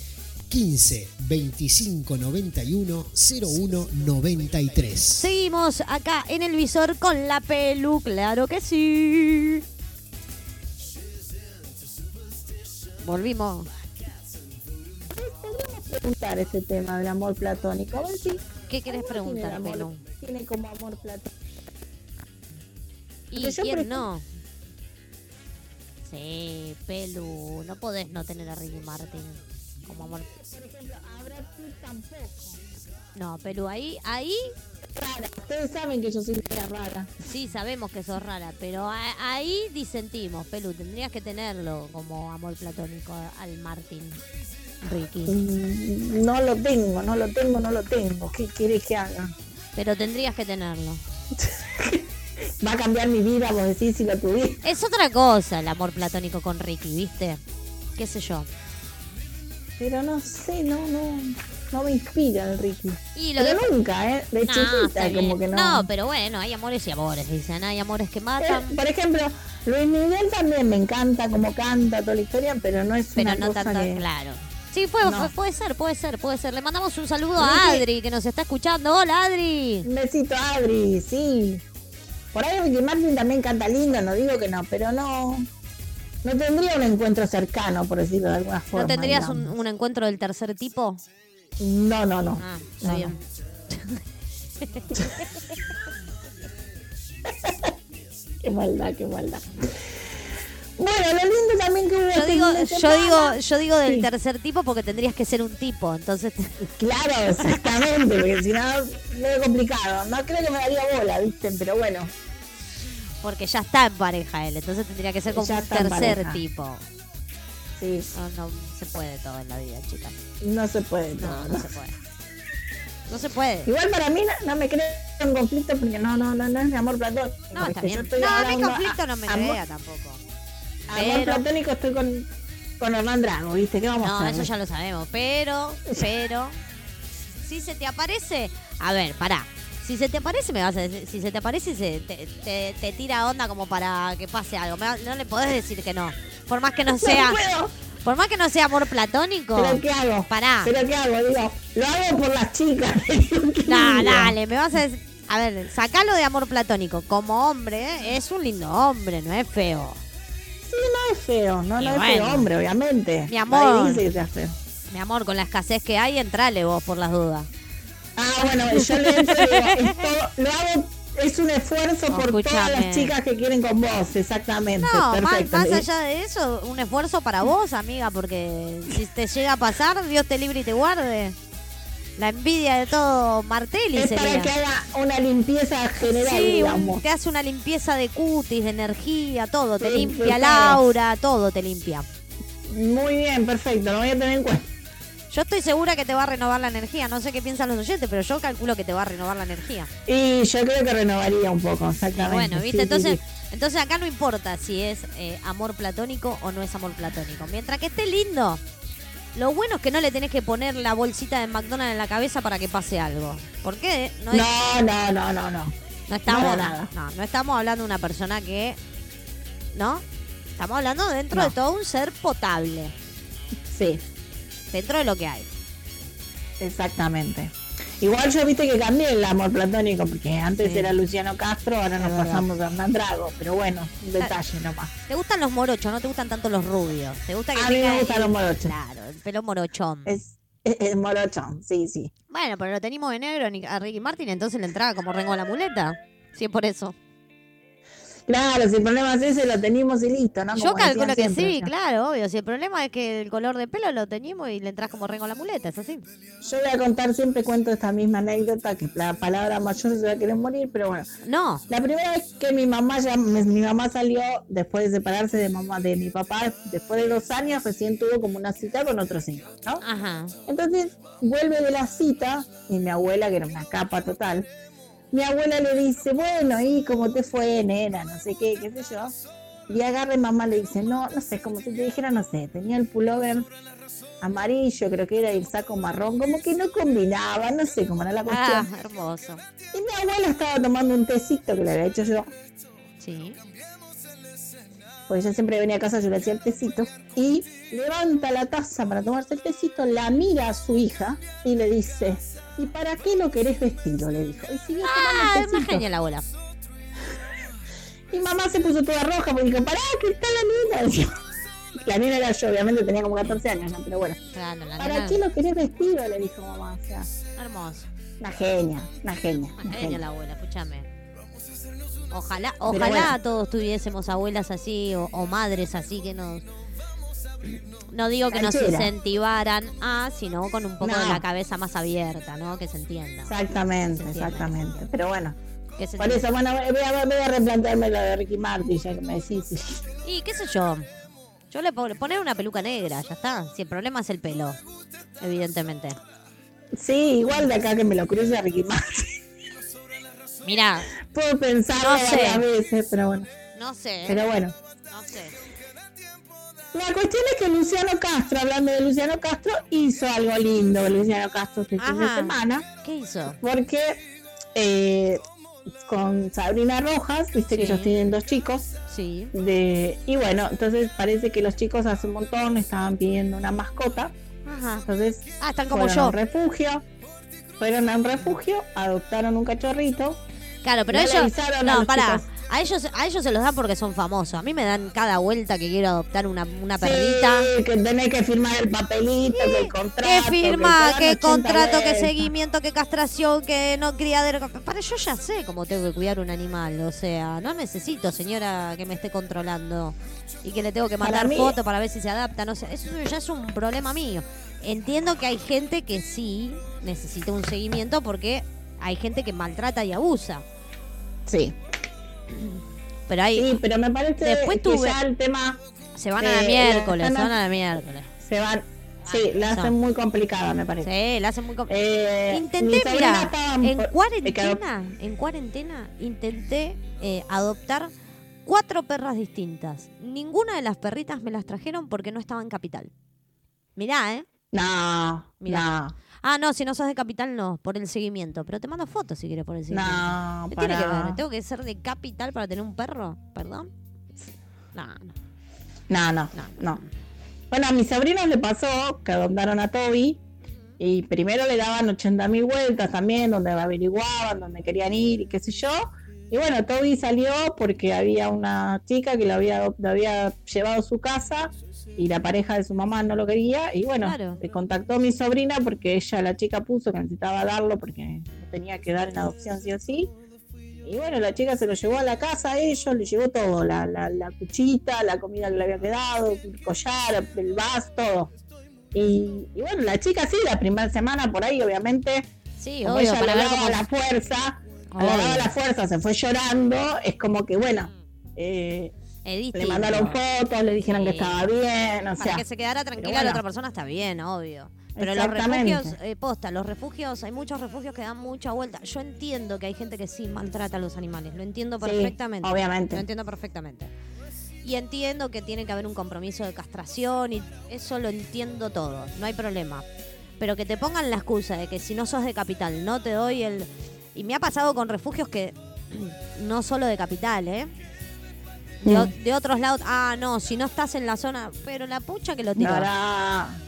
15 25 91 01 93. Seguimos acá en el visor con la pelu, claro que sí. Volvimos. Preguntar ese tema del amor platónico. A ver si ¿Qué querés ¿cómo tiene preguntar, amor? Pelu? Tiene como amor platónico. ¿Y Porque quién no? Sí, Pelu, no podés no tener a Ricky Martin como amor. Por ejemplo, a Brad Pitt tampoco. No, Pelu, ahí, ahí Rara. Ustedes saben que yo soy rara. sí sabemos que sos rara, pero a- ahí disentimos, Pelu, tendrías que tenerlo como amor platónico al Martin, Ricky. Mm, No lo tengo, no lo tengo, no lo tengo. ¿Qué quieres que haga? Pero tendrías que tenerlo. Va a cambiar mi vida, vos decís, si lo tuviera. Es otra cosa el amor platónico con Ricky, ¿viste? ¿Qué sé yo? Pero no sé, no, no, no me inspira el Ricky. Y lo Pero de- nunca, ¿eh? De No, chiquita, como que no. No, pero bueno, hay amores y amores, dicen. Hay amores que Eh, matan, Por ejemplo, Luis Miguel también me encanta como canta toda la historia, pero no es pero una no cosa tanto, que... claro. Sí, puede, No. puede ser, puede ser, puede ser. Le mandamos un saludo a. Adri, que nos está escuchando. Hola, Adri. Un besito Adri, sí. Por ahí Ricky Martin también canta lindo, no digo que no, pero no... No tendría un encuentro cercano, por decirlo de alguna forma. ¿No tendrías un, encuentro del tercer tipo? No, no, no. Ah, está No, bien. Qué maldad, qué maldad. Bueno, lo lindo también que hubo Yo este digo, yo digo, yo digo del Sí. tercer tipo porque tendrías que ser un tipo, entonces Claro, exactamente, porque si no, medio complicado. No creo que me daría bola, ¿viste? Pero bueno, porque ya está en pareja él, entonces tendría que ser como Ya un tercer tipo. sí, No, no se puede todo en la vida, chicas. no se puede todo. No, ¿no? no se puede. No se puede. Igual para mí no, no me creo en conflicto porque no, no, no, no es de amor platónico. No, está bien. No, a mí conflicto no me crea tampoco. Amor pero- platónico estoy con, con Hernán Drago, ¿viste? ¿Qué vamos a No, hacer? eso ya lo sabemos. Pero, pero, si se te aparece, a ver, pará. Si se te aparece, me vas a decir, si se te aparece se te, te- te tira onda como para que pase algo. No le podés decir que no. Por más que no sea, No puedo. por más que no sea amor platónico. ¿Pero qué hago? Pará. ¿Pero qué hago? Digo, lo hago por las chicas. Nah, dale, me vas a decir. A ver, sacalo de amor platónico. Como hombre, ¿eh? es un lindo hombre, no es feo. Sí, no es feo, no, Y no es feo hombre, obviamente. Mi amor. Nadie dice que sea feo. Mi amor, con la escasez que hay, entrale vos por las dudas. Ah, bueno, yo le entro y digo, es todo- lo hago, es un esfuerzo No, por todas las chicas que quieren con vos, exactamente. No, más, perfecto. más allá de eso, un esfuerzo para vos, amiga, porque si te llega a pasar, Dios te libre y te guarde. La envidia de todo Martelli es sería. para que haga una limpieza general, Sí, un- digamos. te hace una limpieza de cutis, de energía, todo. Te Sí, limpia Laura, todo te limpia. Muy bien, perfecto, lo voy a tener en cuenta. Yo estoy segura que te va a renovar la energía. No sé qué piensan los oyentes, pero yo calculo que te va a renovar la energía. Y yo creo que renovaría un poco, Y exactamente. bueno, ¿viste? sí, entonces, sí. entonces acá no importa si es eh, amor platónico o no es amor platónico. Mientras que esté lindo, lo bueno es que no le tenés que poner la bolsita de McDonald's en la cabeza para que pase algo. ¿Por qué? No, es- No, no, no, no, no. no estamos, nada. No, no estamos hablando de una persona que. ¿No? Estamos hablando dentro No. de todo un ser potable. Sí, Dentro de lo que hay. exactamente. Igual yo viste que cambié el amor platónico, porque antes Sí. era Luciano Castro, ahora nos verdad. pasamos a Hernán Drago. Pero bueno, un detalle nomás. ¿Te gustan los morochos? ¿No te gustan tanto los rubios? ¿Te gusta que A mí me gustan el- los morochos. Claro, el pelo morochón. Es, es, es morochón, sí, sí. Bueno, pero lo tenemos de negro a Ricky Martin, entonces le entraba como rengo a la muleta. Sí, es por eso. Claro, si el problema es ese, lo tenemos y listo, ¿no? Yo Como calculo decían que siempre, sí, ¿no? claro, obvio. Si el problema es que el color de pelo lo teníamos y le entras como rengo a la muleta, es así. Yo voy a contar, siempre cuento esta misma anécdota, que la palabra mayor se va a querer morir, pero bueno. No, La primera vez que mi mamá ya, mi, mamá salió después de separarse de mamá de mi papá, después de dos años, recién tuvo como una cita con otros hijos, ¿no? ajá. Entonces vuelve de la cita y mi abuela, que era una capa total, mi abuela le dice, bueno, ¿y cómo te fue, nena? No sé qué, qué sé yo. Y agarra y mamá le dice, no, no sé, como si te dijera, no sé, tenía el pullover amarillo, creo que era el saco marrón, como que no combinaba, no sé cómo era la Ah, cuestión. hermoso. Y mi abuela estaba tomando un tecito que le había hecho yo, Sí. porque ella siempre venía a casa, yo le hacía el tecito, y levanta la taza para tomarse el tecito, la mira a su hija y le dice, ¿y para qué lo querés vestido? Le dijo. Y siguió Ah, es más genial la abuela. Y mamá se puso toda roja porque dijo, pará, que está la nena. La nena era yo, obviamente tenía como 14 años, ¿no? pero bueno. Claro, la ¿Para nena- qué lo querés vestido? Le dijo mamá. O sea, Hermoso. una genia, una genia. Una genial genia. la abuela, escúchame. Ojalá, ojalá bueno. todos tuviésemos abuelas así o, o madres así que nos. No digo que nos incentivaran a, sino con un poco de la cabeza más abierta, ¿no? Que se entienda. Exactamente, Se exactamente. Pero bueno, Que se por entienda. eso, bueno, voy a, voy a replantearme lo de Ricky Martin, ya que me decís. Y qué sé yo. Yo le pongo poner una peluca negra, ya está. Si el problema es el pelo, evidentemente. Sí, igual de acá que me lo cruce a Ricky Martin. Mira, Puedo pensarlo No sé. varias veces, pero bueno. no sé, Pero bueno. no sé. La cuestión es que Luciano Castro, hablando de Luciano Castro, hizo algo lindo Luciano Castro este fin de semana. ¿Qué hizo? porque eh, con Sabrina Rojas, viste que ellos tienen dos chicos, Sí. de, y bueno, entonces parece que los chicos hace un montón estaban pidiendo una mascota, Ajá. entonces Ah, están como fueron a un refugio, fueron a un refugio, adoptaron un cachorrito, Claro, pero No ellos. No, pará. chicos. A ellos, a ellos se los dan porque son famosos. A mí me dan cada vuelta que quiero adoptar una, una perrita. Sí, que tenés que firmar el papelito, que el contrato, ¿Qué firma? que ¿Qué dan 80 contrato? ¿Qué seguimiento? ¿Qué castración? ¿Qué no criadero? Para yo ya sé cómo tengo que cuidar un animal. O sea, no necesito, señora, que me esté controlando y que le tengo que mandar fotos para ver si se adapta. No sé, eso ya es un problema mío. Entiendo que hay gente que sí necesita un seguimiento porque hay gente que maltrata y abusa. Sí, Pero sí, pero me parece Después que tuve- ya el tema se van a la eh, miércoles, se van a la miércoles. se van, sí, la hacen muy complicada, me parece. Sí, la hacen muy compl- Eh, Intenté, mira, en cuarentena, en cuarentena, intenté eh, adoptar cuatro perras distintas. Ninguna de las perritas me las trajeron porque no estaba en capital. Mirá, ¿eh? No, Mirá. no, Ah, no, si no sos de capital, no, por el seguimiento. Pero te mando fotos si quieres por el seguimiento. no, ¿Qué tiene que para- ver? ¿Tengo que ser de capital para tener un perro? ¿Perdón? No, no. No, no, No. no. Bueno, a mis sobrinos le pasó que adoptaron a Toby y primero le daban 80 mil vueltas también, donde averiguaban, donde querían ir y qué sé yo. Y bueno, Toby salió porque había una chica que lo había, lo había llevado a su casa y la pareja de su mamá no lo quería. Y bueno, Claro. le contactó a mi sobrina porque ella, la chica, puso que necesitaba darlo porque lo tenía que dar en adopción sí o sí. Y bueno, la chica se lo llevó a la casa a ellos, le llevó todo, la, la, la cuchita, la comida que le había quedado, el collar, el vaso, todo. Y, y bueno, la chica sí, la primera semana por ahí, obviamente, Sí, obvio, ella para le daba la fuerza, le daba la fuerza, se fue llorando, es como que bueno, eh, le mandaron fotos, le dijeron que estaba bien, o Para sea, que se quedara tranquila bueno. la otra persona está bien, obvio. Pero los refugios, eh, posta, los refugios, hay muchos refugios que dan mucha vuelta. Yo entiendo que hay gente que sí maltrata a los animales, lo entiendo Sí, perfectamente. obviamente. Lo entiendo perfectamente. Y entiendo que tiene que haber un compromiso de castración y eso lo entiendo todo, no hay problema. Pero que te pongan la excusa de que si no sos de capital no te doy el... Y me ha pasado con refugios que no solo de capital, ¿eh? De, otros lados, ah, no, si no estás en la zona, pero la pucha que lo tiró.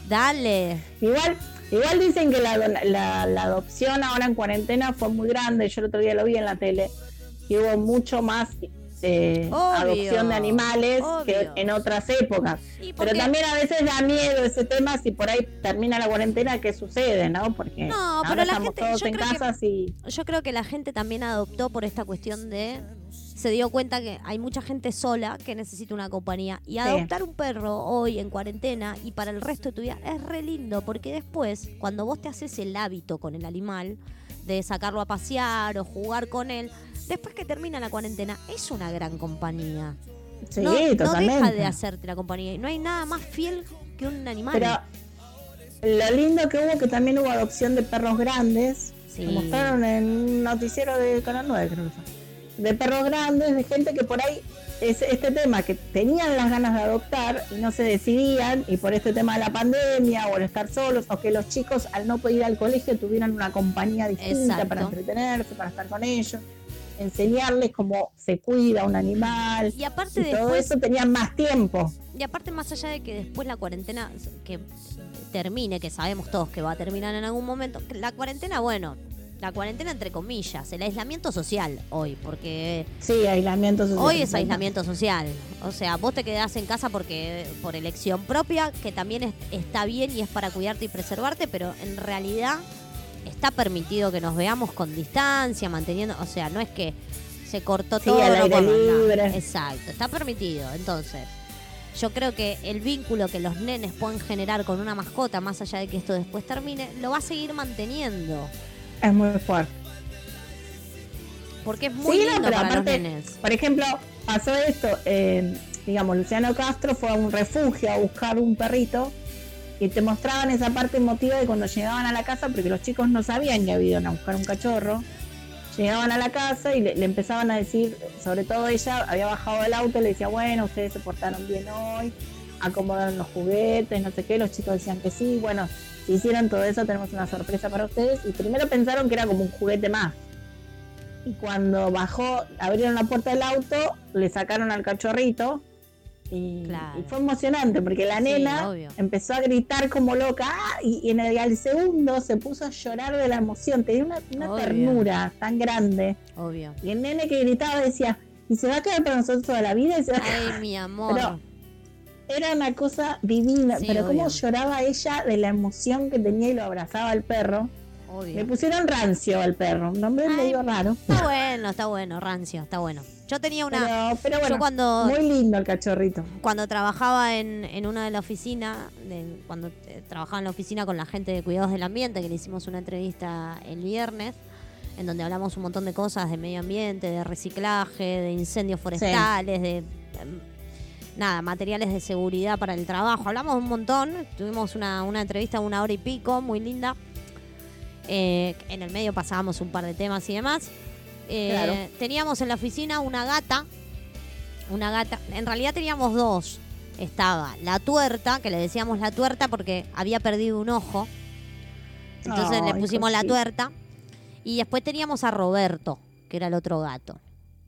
Dale. Igual, igual dicen que la, la- la adopción ahora en cuarentena fue muy grande. Yo el otro día lo vi en la tele. Y hubo mucho más eh, adopción de animales que en otras épocas. ¿Y Pero también a veces da miedo ese tema si por ahí termina la cuarentena, ¿qué sucede? ¿no? Porque No, ahora la estamos gente- todos en y... Yo creo que la gente también adoptó por esta cuestión de. Se dio cuenta que hay mucha gente sola que necesita una compañía. Y adoptar un perro hoy en cuarentena y para el resto de tu vida es re lindo. Porque después, cuando vos te haces el hábito con el animal, de sacarlo a pasear o jugar con él, después que termina la cuarentena, es una gran compañía. Sí, no, no totalmente. deja de hacerte la compañía. Y no hay nada más fiel que un animal. Pero lo lindo que hubo que también hubo adopción de perros grandes. Sí. Lo mostraron en un noticiero de Canal 9, creo que fue. De perros grandes, de gente que por ahí es este tema que tenían las ganas de adoptar y no se decidían, y por este tema de la pandemia o el estar solos, o que los chicos al no poder ir al colegio tuvieran una compañía distinta Exacto. para entretenerse, para estar con ellos, enseñarles cómo se cuida un animal. Y aparte Y todo después, eso tenían más tiempo. y aparte más allá de que después la cuarentena que termine, que sabemos todos que va a terminar en algún momento, la cuarentena, bueno, la cuarentena entre comillas, el aislamiento social hoy, porque Sí, aislamiento social. Hoy es aislamiento social. O sea, vos te quedás en casa porque por elección propia, que también es- está bien y es para cuidarte y preservarte, pero en realidad está permitido que nos veamos con distancia, manteniendo, o sea, no es que se cortó Sí, todo. al aire no. libre. Exacto, está permitido. Entonces, yo creo que el vínculo que los nenes pueden generar con una mascota, más allá de que esto después termine, lo va a seguir manteniendo. Es muy fuerte. Porque es muy Sí, lindo pero para aparte, los nenes. Por ejemplo, pasó esto, eh, digamos, Luciano Castro fue a un refugio a buscar un perrito y te mostraban esa parte emotiva de cuando llegaban a la casa, porque los chicos no sabían que habían ido a buscar un cachorro. Llegaban a la casa y le, le empezaban a decir, sobre todo ella había bajado del auto y le decía, bueno, ustedes se portaron bien hoy, acomodaron los juguetes, no sé qué, los chicos decían que sí, bueno, si hicieron todo eso tenemos una sorpresa para ustedes y primero pensaron que era como un juguete más. Y cuando bajó, abrieron la puerta del auto, le sacaron al cachorrito. Y, Claro. y fue emocionante porque la nena empezó a gritar como loca ¡ah! y, y en el al segundo se puso a llorar de la emoción. Tenía una, ternura tan grande. Obvio. Y el nene que gritaba decía, ¿y se va a quedar para nosotros toda la vida? Y se va a Ay, mi amor. Pero- Era una cosa divina, Sí, pero obvio. cómo lloraba ella de la emoción que tenía y lo abrazaba al perro. Obvio. Le pusieron rancio al perro, un nombre Ay, medio raro. Está bueno, está bueno, rancio, está bueno. Yo tenía una. Pero, pero bueno, yo cuando, muy lindo el cachorrito. cuando trabajaba en, en una de la oficina, de- cuando eh, trabajaba en la oficina con la gente de cuidados del ambiente, que le hicimos una entrevista el viernes, en donde hablamos un montón de cosas de medio ambiente, de reciclaje, de incendios forestales, de. Nada, materiales de seguridad para el trabajo. Hablamos un montón. Tuvimos una, una entrevista de una hora y pico, muy linda. Eh, en el medio pasábamos un par de temas y demás. Eh, Claro. Teníamos en la oficina una gata. Una gata. En realidad teníamos dos. Estaba la tuerta, que le decíamos la tuerta porque había perdido un ojo. Entonces le pusimos la tuerta. Y después teníamos a Roberto, que era el otro gato.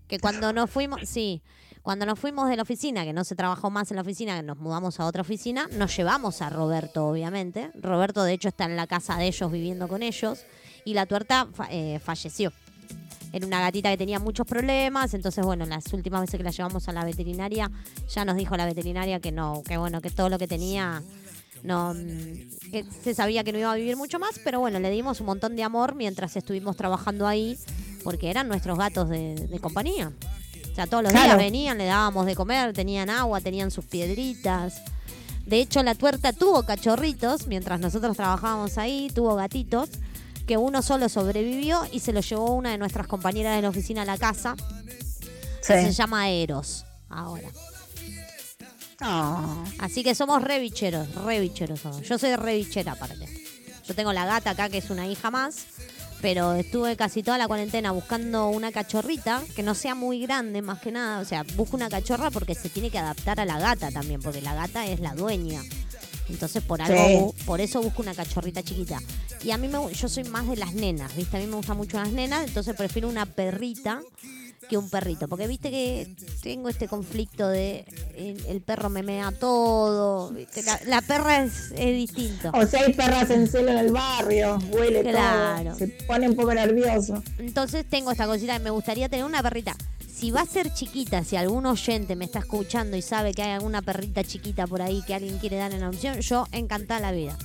Que cuando nos fuimos, sí, cuando nos fuimos de la oficina, que no se trabajó más en la oficina, que nos mudamos a otra oficina, nos llevamos a Roberto, obviamente. Roberto, de hecho, está en la casa de ellos viviendo con ellos. Y la tuerta eh, falleció. Era una gatita que tenía muchos problemas, entonces bueno, las últimas veces que la llevamos a la veterinaria, ya nos dijo la veterinaria que no, que bueno, que todo lo que tenía no mm, que se sabía que no iba a vivir mucho más, pero bueno, le dimos un montón de amor mientras estuvimos trabajando ahí, porque eran nuestros gatos de, de compañía. O sea, todos los días venían, le dábamos de comer, tenían agua, tenían sus piedritas. De hecho, la tuerta tuvo cachorritos mientras nosotros trabajábamos ahí, tuvo gatitos, que uno solo sobrevivió y se lo llevó una de nuestras compañeras de la oficina a la casa. que Se llama Eros ahora. Ah, Así que somos re bicheros, re bicheros somos. Yo soy re bichera aparte. Yo tengo la gata acá que es una hija más, pero estuve casi toda la cuarentena buscando una cachorrita que no sea muy grande más que nada. O sea, busco una cachorra porque se tiene que adaptar a la gata también, porque la gata es la dueña. Entonces por algo, por eso busco una cachorrita chiquita. Y a mí me, yo soy más de las nenas, ¿viste? A mí me gustan mucho las nenas, entonces prefiero una perrita que un perrito. Porque viste que tengo este conflicto de el, el perro me mea todo. La, la perra es, es distinto. o hay perras en celo en el barrio, huele Claro. todo, se pone un poco nervioso. Entonces tengo esta cosita que me gustaría tener una perrita. Si va a ser chiquita, si algún oyente me está escuchando y sabe que hay alguna perrita chiquita por ahí que alguien quiere dar en adopción, yo encantada la vida.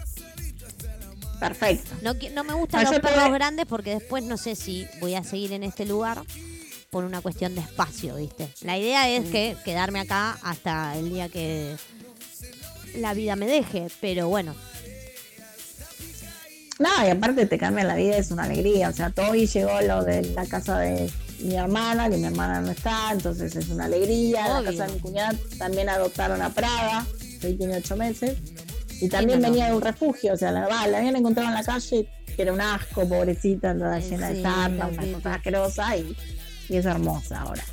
Perfecto. No, no me gustan los perros grandes porque después no sé si voy a seguir en este lugar por una cuestión de espacio, ¿viste? La idea es que quedarme acá hasta el día que la vida me deje, pero bueno, No, y aparte te cambia la vida, es una alegría. O sea, hoy llegó lo de la casa de mi hermana, que mi hermana no está, entonces es una alegría. La casa de mi cuñada también adoptaron a Prada, que hoy tiene ocho meses. Y también venía de un refugio, o sea, la, la habían encontrado en la calle, que era un asco, pobrecita, toda llena sí, de sarna, una cosa asquerosa, y, y es hermosa ahora.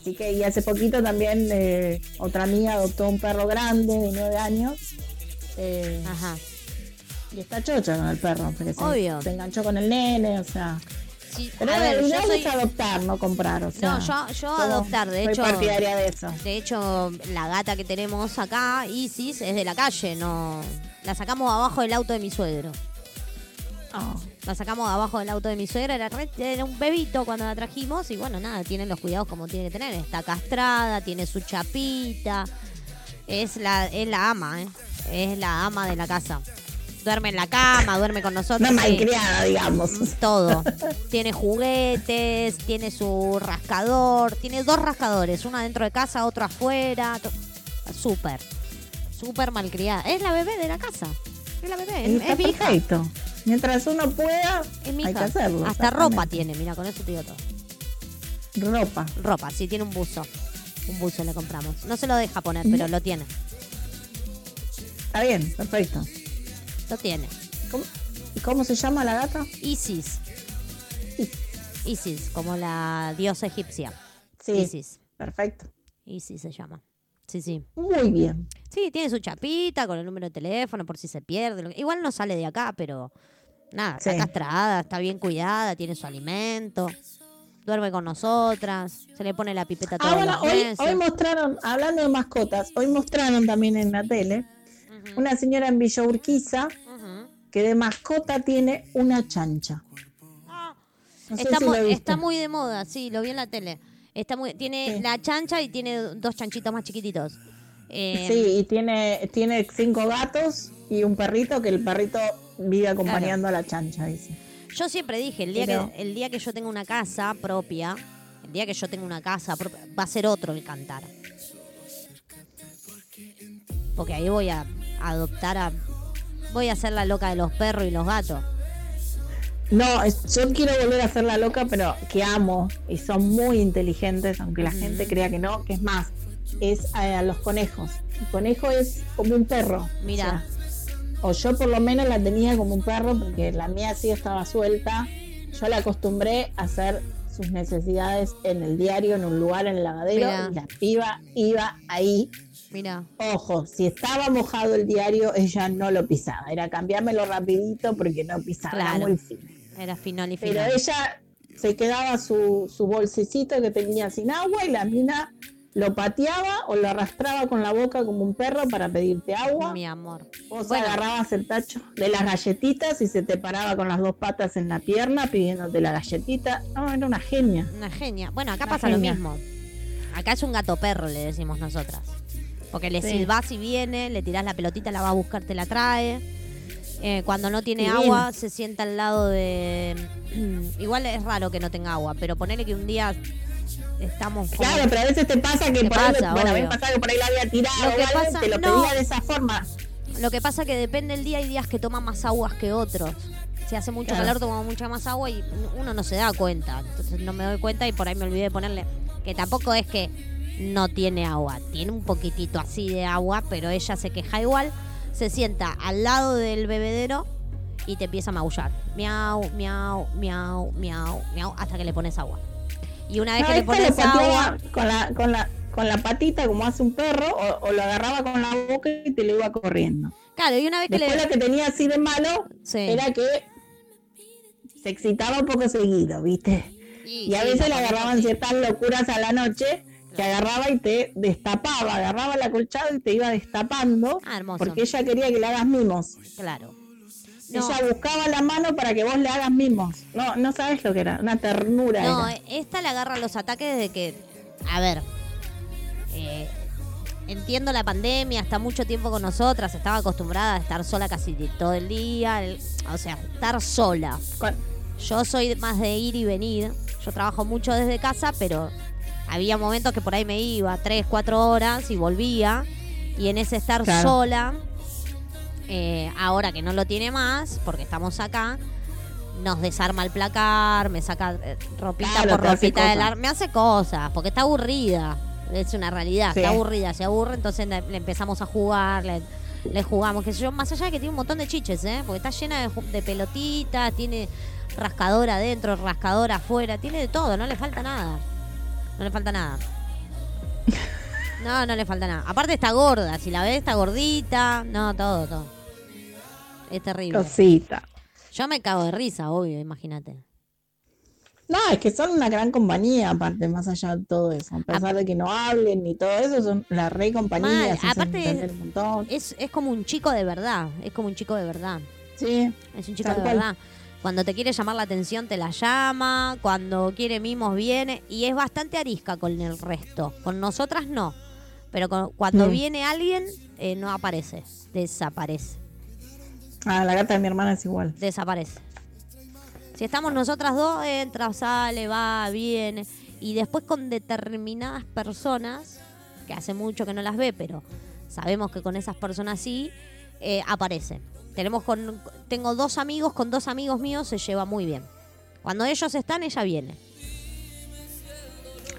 Así que, y hace poquito también eh, otra amiga adoptó un perro grande de nueve años. eh, Ajá. y está chocha con el perro, porque se, Obvio. se enganchó con el nene, o sea. Sí, Pero a ver, yo soy, es adoptar, no comprar, o sea. No, yo- yo como- adoptar, de soy hecho- partidaria de eso. de hecho, la gata que tenemos acá, Isis, es de la calle, no. La sacamos abajo del auto de mi suegro. Oh, La sacamos abajo del auto de mi suegra, era, re- era un bebito cuando la trajimos y bueno, nada, tiene los cuidados como tiene que tener. Está castrada, tiene su chapita, es la, es la ama, ¿eh? es la ama de la casa. Duerme en la cama, duerme con nosotros. sí. malcriada, digamos. Todo. tiene juguetes, tiene su rascador, tiene dos rascadores, uno dentro de casa, otro afuera. Súper, súper malcriada. Es la bebé de la casa. Es la bebé, es, es mi hija. Mientras uno pueda, hay que hacerlo. Hasta ropa tiene, mira, con eso te digo todo. Ropa. Ropa, sí, tiene un buzo. Un buzo le compramos. No se lo deja poner, pero lo tiene. Está bien, perfecto. Lo tiene. ¿Cómo, y cómo se llama la gata? Isis. Isis, como la diosa egipcia. Sí, Isis. perfecto. Isis se llama. Sí, sí. Muy bien. Sí, tiene su chapita con el número de teléfono por si se pierde. Igual no sale de acá, pero nada, está castrada, está bien cuidada, tiene su alimento, duerme con nosotras, se le pone la pipeta todos Ah, bueno, los hoy, meses. hoy mostraron, hablando de mascotas, hoy mostraron también en la tele una señora en Villa Urquiza ujú. que de mascota tiene una chancha. No está, si muy de moda, sí, lo vi en la tele. Está muy, tiene Sí. la chancha y tiene dos chanchitos más chiquititos. Eh, Sí, y tiene, tiene cinco gatos y un perrito que el perrito vive acompañando a la chancha, dice. Yo siempre dije, el día, Pero- que, el día que yo tenga una casa propia, el día que yo tenga una casa propia, va a ser otro el cantar. Porque ahí voy a adoptar a... Voy a ser la loca de los perros y los gatos. No, yo quiero volver a ser la loca, pero que amo y son muy inteligentes, aunque la gente crea que no, que es más, es a, a los conejos. El conejo es como un perro. Mira. O, sea, o yo por lo menos la tenía como un perro porque la mía sí estaba suelta. Yo la acostumbré a hacer sus necesidades en el diario, en un lugar, en el lavadero, y la piba iba ahí Mira, Ojo, si estaba mojado el diario, ella no lo pisaba. Era cambiármelo rapidito porque no pisaba, era muy fino. era final y Pero final. ella se quedaba su, su bolsecito que tenía sin agua y la mina lo pateaba o lo arrastraba con la boca como un perro para pedirte agua. Mi amor. Vos Bueno. agarrabas el tacho de las galletitas y se te paraba con las dos patas en la pierna pidiéndote la galletita. No, era una genia. Una genia. Bueno, acá Una pasa genia. lo mismo. Acá es un gato perro, le decimos nosotras. Porque le Sí. silbás y viene, le tirás la pelotita, la va a buscar, te la trae. Eh, cuando no tiene agua, se sienta al lado de. Igual es raro que no tenga agua, pero ponele que un día estamos. como- Claro, pero a veces te pasa que Te por ahí, pasa, bueno, a mí me obvio. pasaba que por ahí la había tirado Lo que pasa- te lo no. pedía de esa forma. Lo que pasa que depende del día, hay días que toma más aguas que otros. Si hace mucho Claro. calor, toma mucha más agua y uno no se da cuenta. Entonces no me doy cuenta y por ahí me olvidé de ponerle. Que tampoco es que no tiene agua. Tiene un poquitito así de agua, pero ella se queja igual. Se sienta al lado del bebedero y te empieza a maullar. Miau, miau, miau, miau, miau, hasta que le pones agua. Y una vez No, que le esta lo pones agua. con la, con la, con la patita como hace un perro o, o lo agarraba con la boca y te lo iba corriendo. Claro, y una vez que Después le. lo que tenía así de malo Sí. era que se excitaba un poco seguido, ¿viste? Y a veces le la agarraban ciertas locuras a la noche que agarraba y te destapaba, agarraba el acolchado y te iba destapando Ah, hermoso. porque ella quería que le hagas mimos. Claro. No. Ella buscaba la mano para que vos le hagas mimos. No, no sabes lo que era, una ternura No, era. esta le agarra los ataques de que, a ver, eh, entiendo la pandemia, está mucho tiempo con nosotras, estaba acostumbrada a estar sola casi todo el día, el- o sea, estar sola. Yo soy más de ir y venir, yo trabajo mucho desde casa, pero había momentos que por ahí me iba tres, cuatro horas y volvía, y en ese estar Claro. sola, eh, ahora que no lo tiene más, porque estamos acá, nos desarma el placar, me saca eh, ropita Claro, por ropita del ar- me hace cosas, porque está aburrida. Es una realidad, Sí. está aburrida, se aburre, entonces le, le empezamos a jugar, le, le jugamos, sé yo, más allá de que tiene un montón de chiches, ¿eh? porque está llena de, de pelotitas, tiene rascadora adentro, rascadora afuera, tiene de todo, no le falta nada. No le falta nada. No, no le falta nada. Aparte está gorda, si la ves está gordita. No, todo, todo. Es terrible. Cosita. Yo me cago de risa, obvio, imagínate. No, es que son una gran compañía, aparte, más allá de todo eso. A pesar de que no hablen ni todo eso, son la re compañía. Aparte-. Es, es como un chico de verdad. Es como un chico de verdad. Sí, Es un chico de cual. verdad. Cuando te quiere llamar la atención, te la llama. Cuando quiere mimos, viene. Y es bastante arisca con el resto. Con nosotras no. Pero con- cuando Mm. viene alguien, eh, no aparece. Desaparece. Ah, la gata de mi hermana es igual. Desaparece. Si estamos nosotras dos, entra, sale, va, viene. Y después con determinadas personas, que hace mucho que no las ve, pero sabemos que con esas personas sí, eh, aparece. Tenemos con, tengo dos amigos, con dos amigos míos se lleva muy bien. Cuando ellos están, ella viene.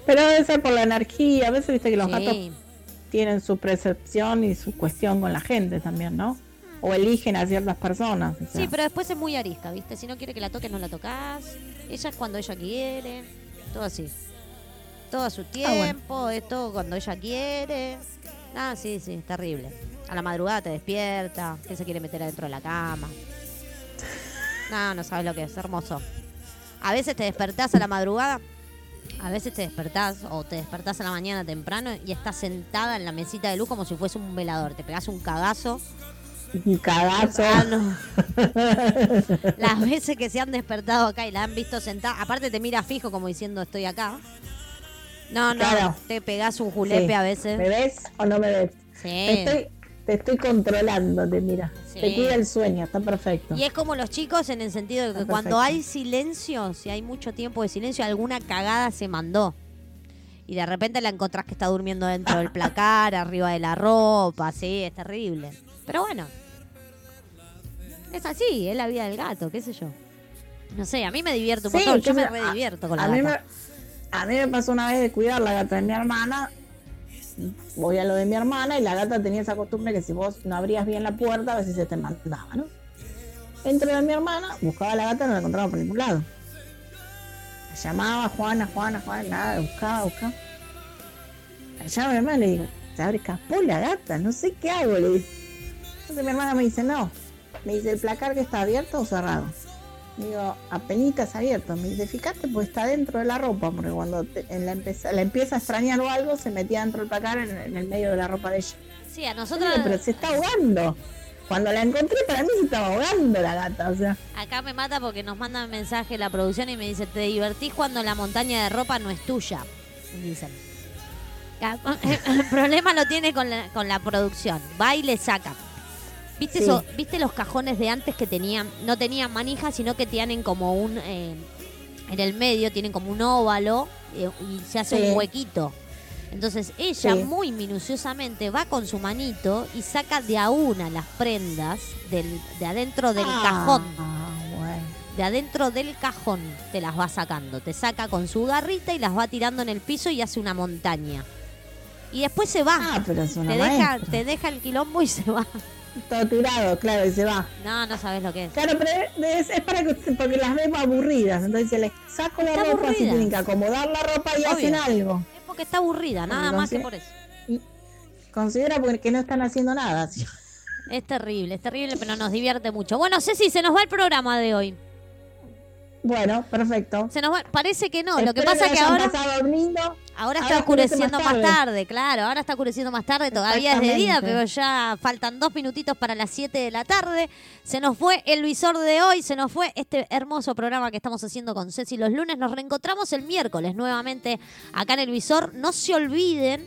Pero debe ser por la energía. A veces viste que los Sí. gatos tienen su percepción y su cuestión con la gente también, ¿no? O eligen a ciertas personas. o sea. Sí, pero después es muy arisca, ¿viste? Si no quiere que la toques, no la tocas. Ella es cuando ella quiere. Todo así. Todo a su tiempo, es todo cuando ella quiere. Ah, sí, sí, es terrible. A la madrugada te despierta, que se quiere meter adentro de la cama. No, no sabes lo que es, hermoso. A veces te despertás a la madrugada, a veces te despertás o te despertás a la mañana temprano y estás sentada en la mesita de luz como si fuese un velador. Te pegás un cagazo. Cagazo. Ah, no. Las veces que se han despertado acá y la han visto sentada, aparte te mira fijo como diciendo estoy acá. No, no, Claro. te pegás un julepe Sí. a veces. ¿Me ves o no me ves? Sí. Te estoy, te estoy controlando, te mira. Sí. Te cuida el sueño, está perfecto. Y es como los chicos en el sentido de que Está cuando perfecto. hay silencio, si hay mucho tiempo de silencio, alguna cagada se mandó. Y de repente la encontrás que está durmiendo dentro del placar, arriba de la ropa, sí, es terrible. Pero bueno, es así, es la vida del gato, qué sé yo. No sé, a mí me divierte un Sí, montón, yo me re a- divierto con a la mí, gata. me, a mí me pasó una vez de cuidar la gata de mi hermana. Voy a lo de mi hermana y la gata tenía esa costumbre que si vos no abrías bien la puerta, a veces se te mandaba, ¿no? Entro de mi hermana, buscaba a la gata, no la encontraba por ningún lado. La llamaba Juana, Juana, Juana, nada, buscaba, buscaba. La llamo a mi hermana y le digo, se abre capó la gata, no sé qué hago, le digo. Entonces mi hermana me dice, no. Me dice, ¿el placar que está abierto o cerrado? Digo, apenitas abierto. Me dice, fíjate, pues está dentro de la ropa, porque cuando te- en la, empieza, la empieza a extrañar o algo, se metía dentro del placar en, en el medio de la ropa de ella. Sí, a Digo, nosotros pero se está ahogando. Cuando la encontré, para mí se estaba ahogando la gata, o sea. acá me mata porque nos mandan mensaje la producción y me dice, te divertís cuando la montaña de ropa no es tuya. Dicen. El problema lo tiene con la, con la producción. Va y le saca. ¿Viste, Sí. eso, ¿Viste los cajones de antes que tenían, no tenían manija, sino que tienen como un, eh, en el medio tienen como un óvalo eh, y se hace Sí. un huequito. Entonces ella Sí. muy minuciosamente va con su manito y saca de a una las prendas del, de adentro del Ah, cajón. bueno. De adentro del cajón te las va sacando. Te saca con su garrita y las va tirando en el piso y hace una montaña. Y después se va. Ah, pero es una te, deja, te deja el quilombo y se va. Todo tirado, claro, y se va. No, no sabes lo que es. Claro, pero es, es para que porque las vemos aburridas. Entonces se les saco la Está ropa, si aburrida. tienen que acomodar la ropa y Obvio. hacen algo. Es porque está aburrida, nada más que por eso. Considera porque no están haciendo nada. Es terrible, es terrible, pero nos divierte mucho. Bueno, Ceci, se nos va el programa de hoy. Bueno, perfecto. Se nos va, parece que no. Lo que pasa es que ahora, ahora está oscureciendo más más tarde. claro. Ahora está oscureciendo más tarde. Todavía es de día, pero ya faltan dos minutitos para las 7 de la tarde. Se nos fue el visor de hoy, se nos fue este hermoso programa que estamos haciendo con Ceci los lunes. Nos reencontramos el miércoles nuevamente acá en el visor. No se olviden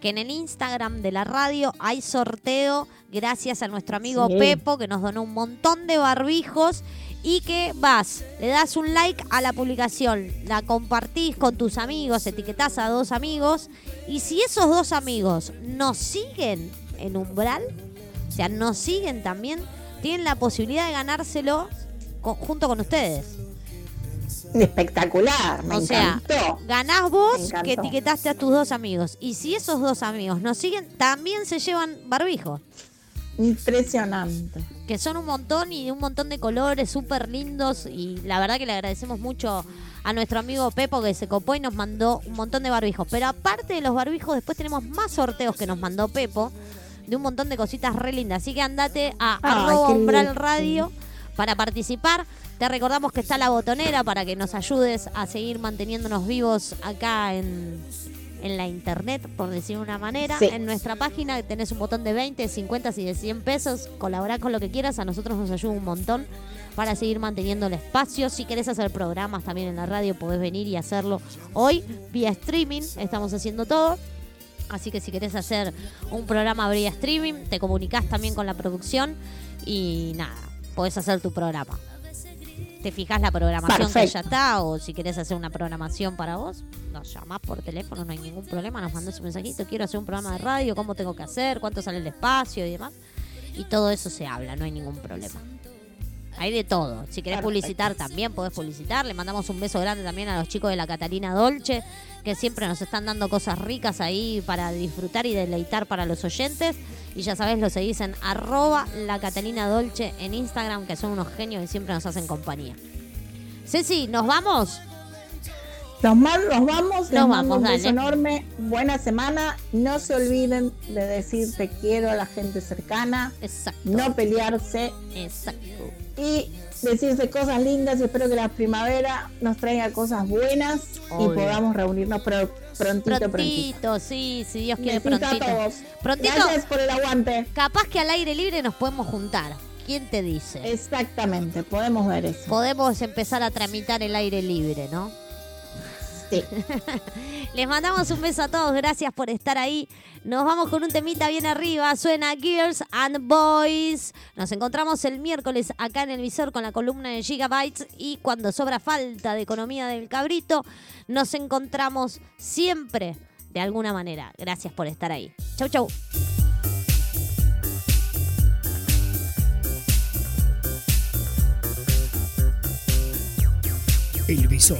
que en el Instagram de la radio hay sorteo gracias a nuestro amigo Sí. Pepo que nos donó un montón de barbijos y que vas, le das un like a la publicación, la compartís con tus amigos, etiquetás a dos amigos y si esos dos amigos nos siguen en umbral, o sea, nos siguen también, tienen la posibilidad de ganárselo junto con ustedes. Espectacular, me o sea, encantó. ganás Me vos que etiquetaste a tus dos amigos. Y si esos dos amigos nos siguen, también se llevan barbijos. Impresionante. Que son un montón y un montón de colores súper lindos. Y la verdad que le agradecemos mucho a nuestro amigo Pepo que se copó y nos mandó un montón de barbijos. Pero aparte de los barbijos, después tenemos más sorteos que nos mandó Pepo de un montón de cositas re lindas. Así que andate a Ay, arroba umbral radio para participar. Te recordamos que está la botonera para que nos ayudes a seguir manteniéndonos vivos acá en, en la internet, por decir una manera. Sí. En nuestra página tenés un botón de 20, 50 y de 100 pesos. Colaborá con lo que quieras, a nosotros nos ayuda un montón para seguir manteniendo el espacio. Si querés hacer programas también en la radio, podés venir y hacerlo hoy vía streaming. Estamos haciendo todo. Así que si querés hacer un programa vía streaming, te comunicás también con la producción y nada, podés hacer tu programa. Te fijas la programación que ya está o si querés hacer una programación para vos, nos llamás por teléfono, no hay ningún problema, nos mandás un mensajito, quiero hacer un programa de radio, cómo tengo que hacer, cuánto sale el espacio y demás. Y todo eso se habla, no hay ningún problema. Hay de todo. Si querés publicitar también, podés publicitar. Le mandamos un beso grande también a los chicos de la Catalina Dolce, que siempre nos están dando cosas ricas ahí para disfrutar y deleitar para los oyentes. Y ya sabés, lo seguís en arroba la Catalina Dolce en Instagram, que son unos genios y siempre nos hacen compañía. Ceci, ¿nos vamos? Nos, ma- nos vamos, les Nos mando vamos, un beso enorme, buena semana, no se olviden de decir te quiero a la gente cercana, Exacto. no pelearse Exacto. y decirse cosas lindas y espero que la primavera nos traiga cosas buenas Obvio. y podamos reunirnos pro- prontito, prontito. Prontito, sí, si Dios quiere Besito a prontito. todos. Prontito, Gracias por el aguante. capaz que al aire libre nos podemos juntar. ¿Quién te dice? Exactamente, podemos ver eso. Podemos empezar a tramitar el aire libre, ¿no? Sí. Les mandamos un beso a todos, gracias por estar ahí. Nos vamos con un temita bien arriba, suena Girls and Boys. Nos encontramos el miércoles acá en el visor con la columna de Gigabytes y cuando sobra falta de economía del cabrito, nos encontramos siempre de alguna manera. Gracias por estar ahí. Chau, chau. El visor.